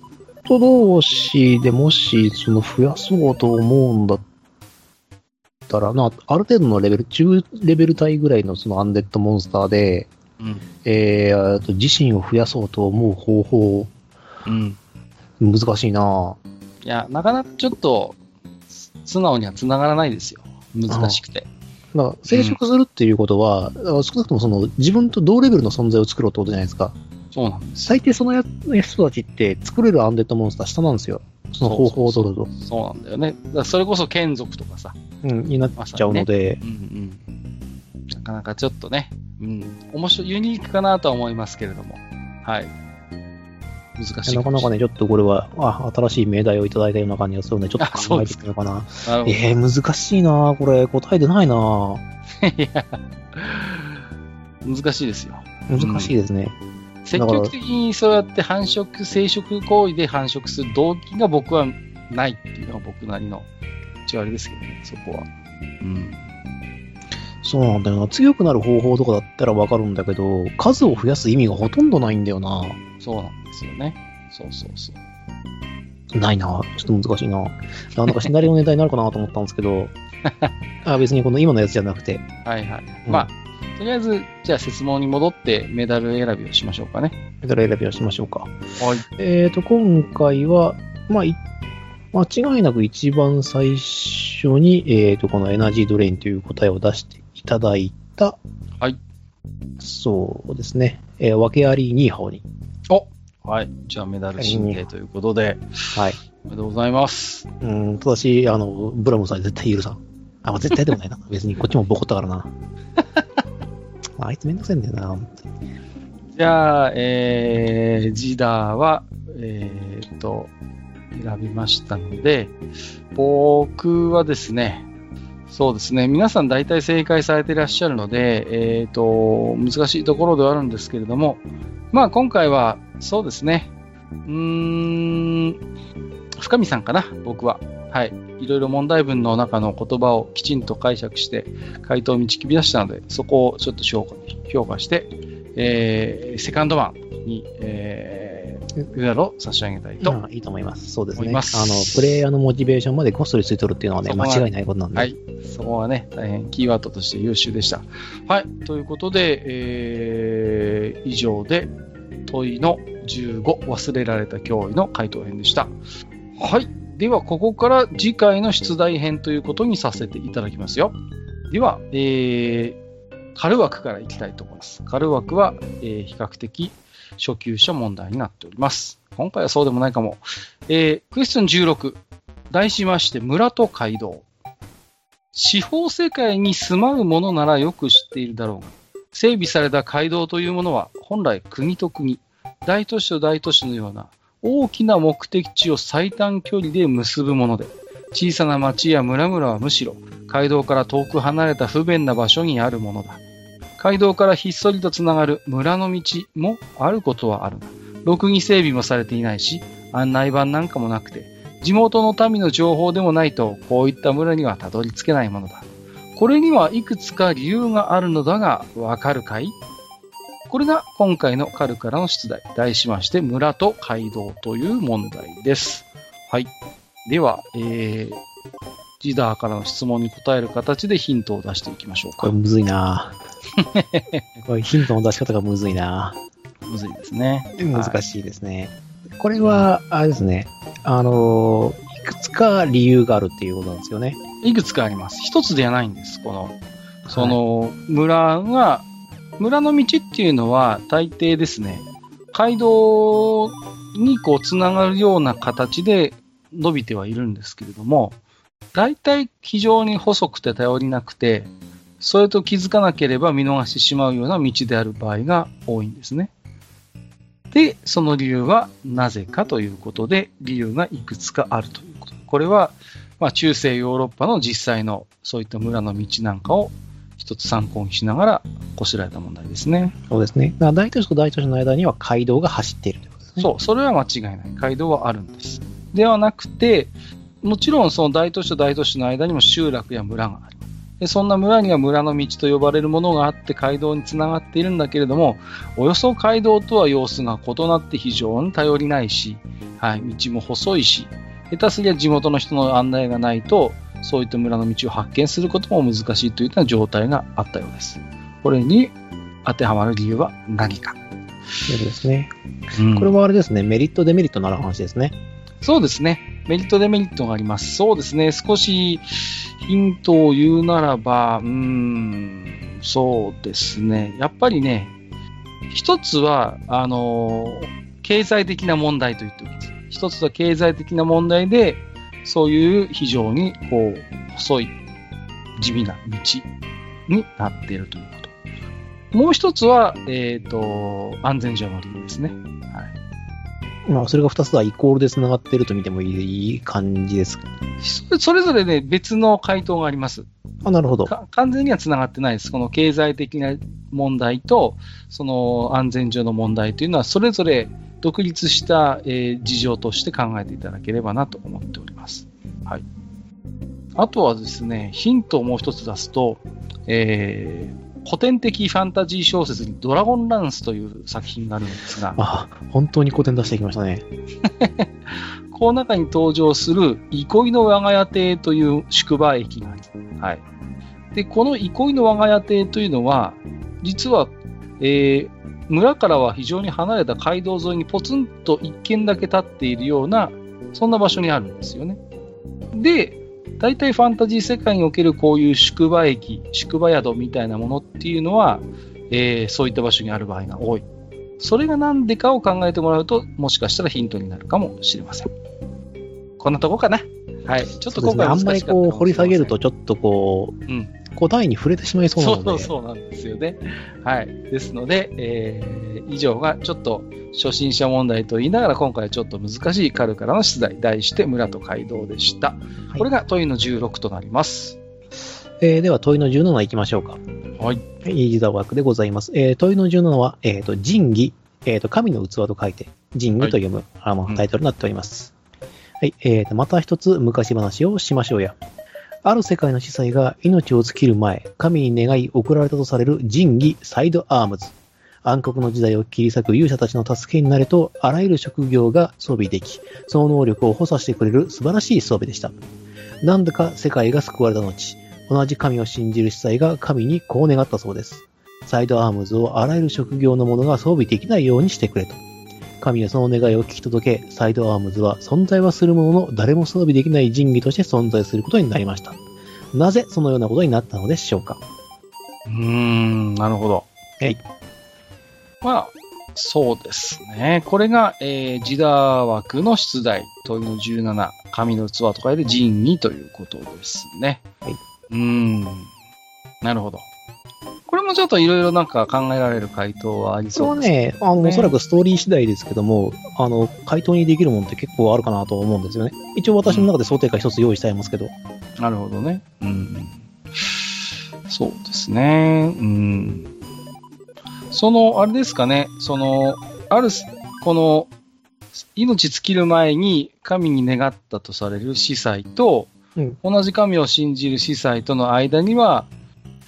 ド同士でもし、その増やそうと思うんだったらな、ある程度のレベル、中レベル帯ぐらいのそのアンデッドモンスターで、うん。えー、あと自身を増やそうと思う方法、うん。難しいないや、なかなかちょっと、素直には繋がらないですよ。難しくて。だから生殖するっていうことは、だから少なくともその自分と同レベルの存在を作ろうってことじゃないですか。そうなんです。最低そのや人たちって作れるアンデッドモンスター下なんですよ。その方法を取ると。そうなんだよね。だそれこそ眷属とかさ。うん、になっちゃうので、うんうん。なかなかちょっとね、うん。面白い、ユニークかなとは思いますけれども。はい。難しいなかなかね、ちょっとこれは、あ、新しい命題をいただいたような感じがするので、ちょっあと考えてみようかな。な。えー、難しいなこれ、答え出ないな いや、難しいですよ。難しいですね。積極的にそうやって繁殖、生殖行為で繁殖する動機が僕はないっていうのが僕なりの一応あれですけどね、そこは。うん。そうなんだよな。強くなる方法とかだったらわかるんだけど、数を増やす意味がほとんどないんだよな。そうなんですよね。そうそうそう。ないなちょっと難しいななんだかシナリオのネタになるかなと思ったんですけど、あ別にこの今のやつじゃなくて、はいはい。うんまあ、とりあえず、じゃあ説問に戻ってメダル選びをしましょうかね。メダル選びをしましょうか。はい。えーと、今回は、まあ、い間違いなく一番最初に、えーと、このエナジードレインという答えを出していただいた、はい。そうですね、えー、訳ありニーハオに。おはい。じゃあ、メダル申請ということで、はい。おめでとうございます。うん、ただし、あの、ブラムさん絶対許さん。あ、まあ、絶対でもないな。別にこっちもボコったからな。あいつめんどくせえんだよな。じゃあ、えー、ジダーは、えーっと、選びましたので、僕はですね、そうですね、皆さん大体正解されていらっしゃるので、えーっと、難しいところではあるんですけれども、まあ今回は、そうですね、うーん、深見さんかな、僕は。はい。いろいろ問題文の中の言葉をきちんと解釈して回答を導き出したので、そこをちょっと評価して、えーセカンドマンに、えー、メダルを差し上げたいと。まあいいと思います。そうですね。あの、プレイヤーのモチベーションまでごっそりついとるっていうのはね、間違いないことなんで。はい。そこはね、大変キーワードとして優秀でした。はい。ということで、えー、以上で問いの15、忘れられた脅威の回答編でした。はい。では、ここから次回の出題編ということにさせていただきますよ。では、えー、軽枠からいきたいと思います。軽枠は、えー比較的初級者問題になっております。今回はそうでもないかも。えー、クエスチョン16。題しまして、村と街道。司法世界に住まう者ならよく知っているだろうが、整備された街道というものは、本来国と国、大都市と大都市のような大きな目的地を最短距離で結ぶもので、小さな町や村々はむしろ街道から遠く離れた不便な場所にあるものだ。街道からひっそりとつながる村の道もあることはあるが、ろくに整備もされていないし、案内板なんかもなくて、地元の民の情報でもないと、こういった村にはたどり着けないものだ。これにはいくつか理由があるのだが、わかるかい？これが今回のカルからの出題。題しまして、村と街道という問題です。はい。では、えー、ジダーからの質問に答える形でヒントを出していきましょうかこれ。むずいな これヒントの出し方がむずいなむずいですね。難しいですね。これは、あれですね。あのーいくつか理由があるっていうことなんですよね。いくつかあります。一つではないんです。この、その、村が、村の道っていうのは大抵ですね、街道にこうつながるような形で伸びてはいるんですけれども、大体非常に細くて頼りなくて、それと気づかなければ見逃してしまうような道である場合が多いんですね。で、その理由はなぜかということで、理由がいくつかあるということ。これは、まあ、中世ヨーロッパの実際のそういった村の道なんかを一つ参考にしながらこしらえた問題ですね。そうですね。大都市と大都市の間には街道が走っているということですね。そう、それは間違いない。街道はあるんです。ではなくて、もちろんその大都市と大都市の間にも集落や村が。でそんな村には村の道と呼ばれるものがあって街道につながっているんだけれども、およそ街道とは様子が異なって非常に頼りないし、はい、道も細いし、下手すりゃ地元の人の案内がないと、そういった村の道を発見することも難しいといった状態があったようです。これに当てはまる理由は何か？そうですね。うんこれはあれですね。メリット、デメリットのある話ですね。そうですね。メリット、デメリットがあります。そうですね。少しヒントを言うならば、うーん、そうですね。やっぱりね、一つは、あの、経済的な問題と言っておきます。一つは経済的な問題で、そういう非常に、こう、細い、地味な道になっているということ。もう一つは、えっ、と、安全上の理由ですね。はい。まあ、それが2つはイコールで繋がっていると見てもいい感じです。そそれぞれね、別の回答があります。あ、なるほど。か完全には繋がってないです。この経済的な問題と、その安全上の問題というのは、それぞれ独立した、えー事情として考えていただければなと思っております。はい。あとはですね、ヒントをもう一つ出すと、えー古典的ファンタジー小説にドラゴンランスという作品があるんですが、あ、本当に古典出してきましたね。この中に登場する憩いの我が家邸という宿場駅があり。はい。で、この憩いの我が家邸というのは、実は、えー村からは非常に離れた街道沿いにポツンと一軒だけ立っているような、そんな場所にあるんですよね。で、大体ファンタジー世界におけるこういう宿場駅、宿場宿みたいなものっていうのは、えーそういった場所にある場合が多い。それが何でかを考えてもらうと、もしかしたらヒントになるかもしれません。こんなとこかな。はい。ちょっと今回あんまりこう掘り下げると、ちょっとこう、うん、答えに触れてしまいそうなので。そうそうなんですよね。はい。ですので、えー、以上がちょっと初心者問題と言いながら、今回はちょっと難しいカルからの出題、題して村と街道でした。はい、これが問いの16となります。えー、では問いの17いきましょうか。はい。イージザワークでございます。えー、問いの17は、えっ、ー、と、仁義、えっ、ー、と、神の器と書いて、仁義と読む、はい、あのタイトルになっております。うん、はい。えー、と、また一つ昔話をしましょうや。ある世界の司祭が命を尽きる前、神に願い送られたとされる仁義サイドアームズ。暗黒の時代を切り裂く勇者たちの助けになれと、あらゆる職業が装備でき、その能力を補佐してくれる素晴らしい装備でした。なんだか世界が救われた後、同じ神を信じる司祭が神にこう願ったそうです。サイドアームズをあらゆる職業の者が装備できないようにしてくれと。神はその願いを聞き届け、サイドアームズは存在はするものの誰も装備できない神器として存在することになりました。なぜそのようなことになったのでしょうか？うーん、なるほど。はい。まあ、そうですね。これが、えー、ジダ枠の出題、問いの17、神の器と書いて神器ということですね。はい。うーん。なるほど。これもちょっといろいろなんか考えられる回答はありそうですね。これはね、あの、おそらくストーリー次第ですけども、あの、回答にできるものって結構あるかなと思うんですよね。一応私の中で想定会一つ用意してありますけど。なるほどね。うん。そうですね。うん。その、あれですかね、その、ある、この、命尽きる前に神に願ったとされる司祭と、うん、同じ神を信じる司祭との間には、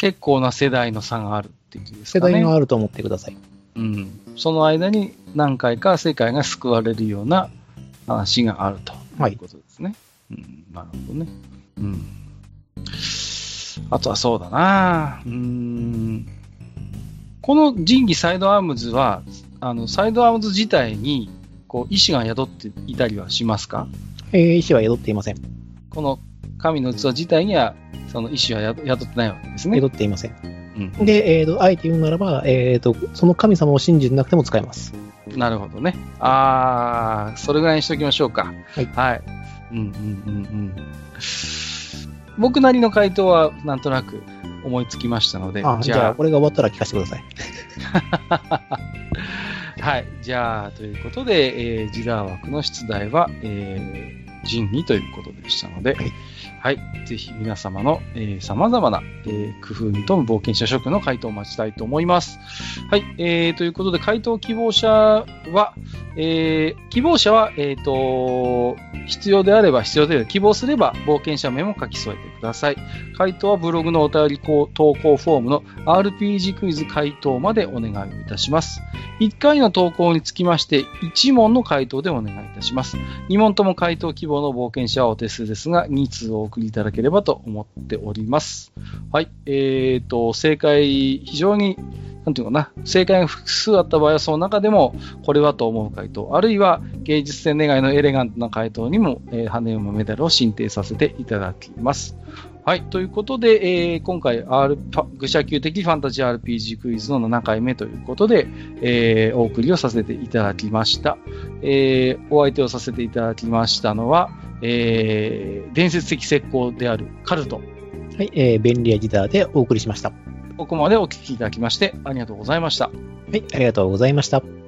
結構な世代の差があるっていうね。世代があると思ってください。うん。その間に何回か世界が救われるような話があるということですね。はい、うん、なるほどね。うん。あとはそうだなうん。この神器サイドアームズは、あの、サイドアームズ自体に、こう、意志が宿っていたりはしますか？えー、意志は宿っていません。この神の器自体にはその意思は宿ってないわけですね。宿っていません。うん、で、えっ、ー、と、あえて言うならば、えっ、ー、と、その神様を信じてなくても使えます。なるほどね。ああ、それぐらいにしておきましょうか。はい。はい。うんうんうんうん。僕なりの回答はなんとなく思いつきましたので、あじゃあ、これが終わったら聞かせてください。はい。じゃあ、ということで、えー、ジダー枠の出題は、えー、仁義ということでしたので、はいはい。ぜひ皆様の、えー、様々な、えー、工夫に富む冒険者職の回答を待ちたいと思います。はい。えー、ということで、回答希望者は、えー、希望者は、えっ、ー、と、必要であれば必要であれば、希望すれば冒険者名も書き添えてください。回答はブログのお便り投稿フォームの RPG クイズ回答までお願いいたします。1回の投稿につきまして、1問の回答でお願いいたします。2問とも回答希望の冒険者はお手数ですが、2通お送りいただければと思っております。はい。えっ、ー、と、正解、非常になんていうかな、正解が複数あった場合は、その中でも、これはと思う回答、あるいは芸術点願いのエレガントな回答にも、えー、羽馬メダルを進呈させていただきます。はい。ということで、えー、今回、R、愚者級的ファンタジー RPG クイズの7回目ということで、えー、お送りをさせていただきました。えー、お相手をさせていただきましたのは、えー、伝説的石膏であるカルト。はい、えー、便利屋ギターでお送りしました。ここまでお聞きいただきまして、ありがとうございました。はい、ありがとうございました。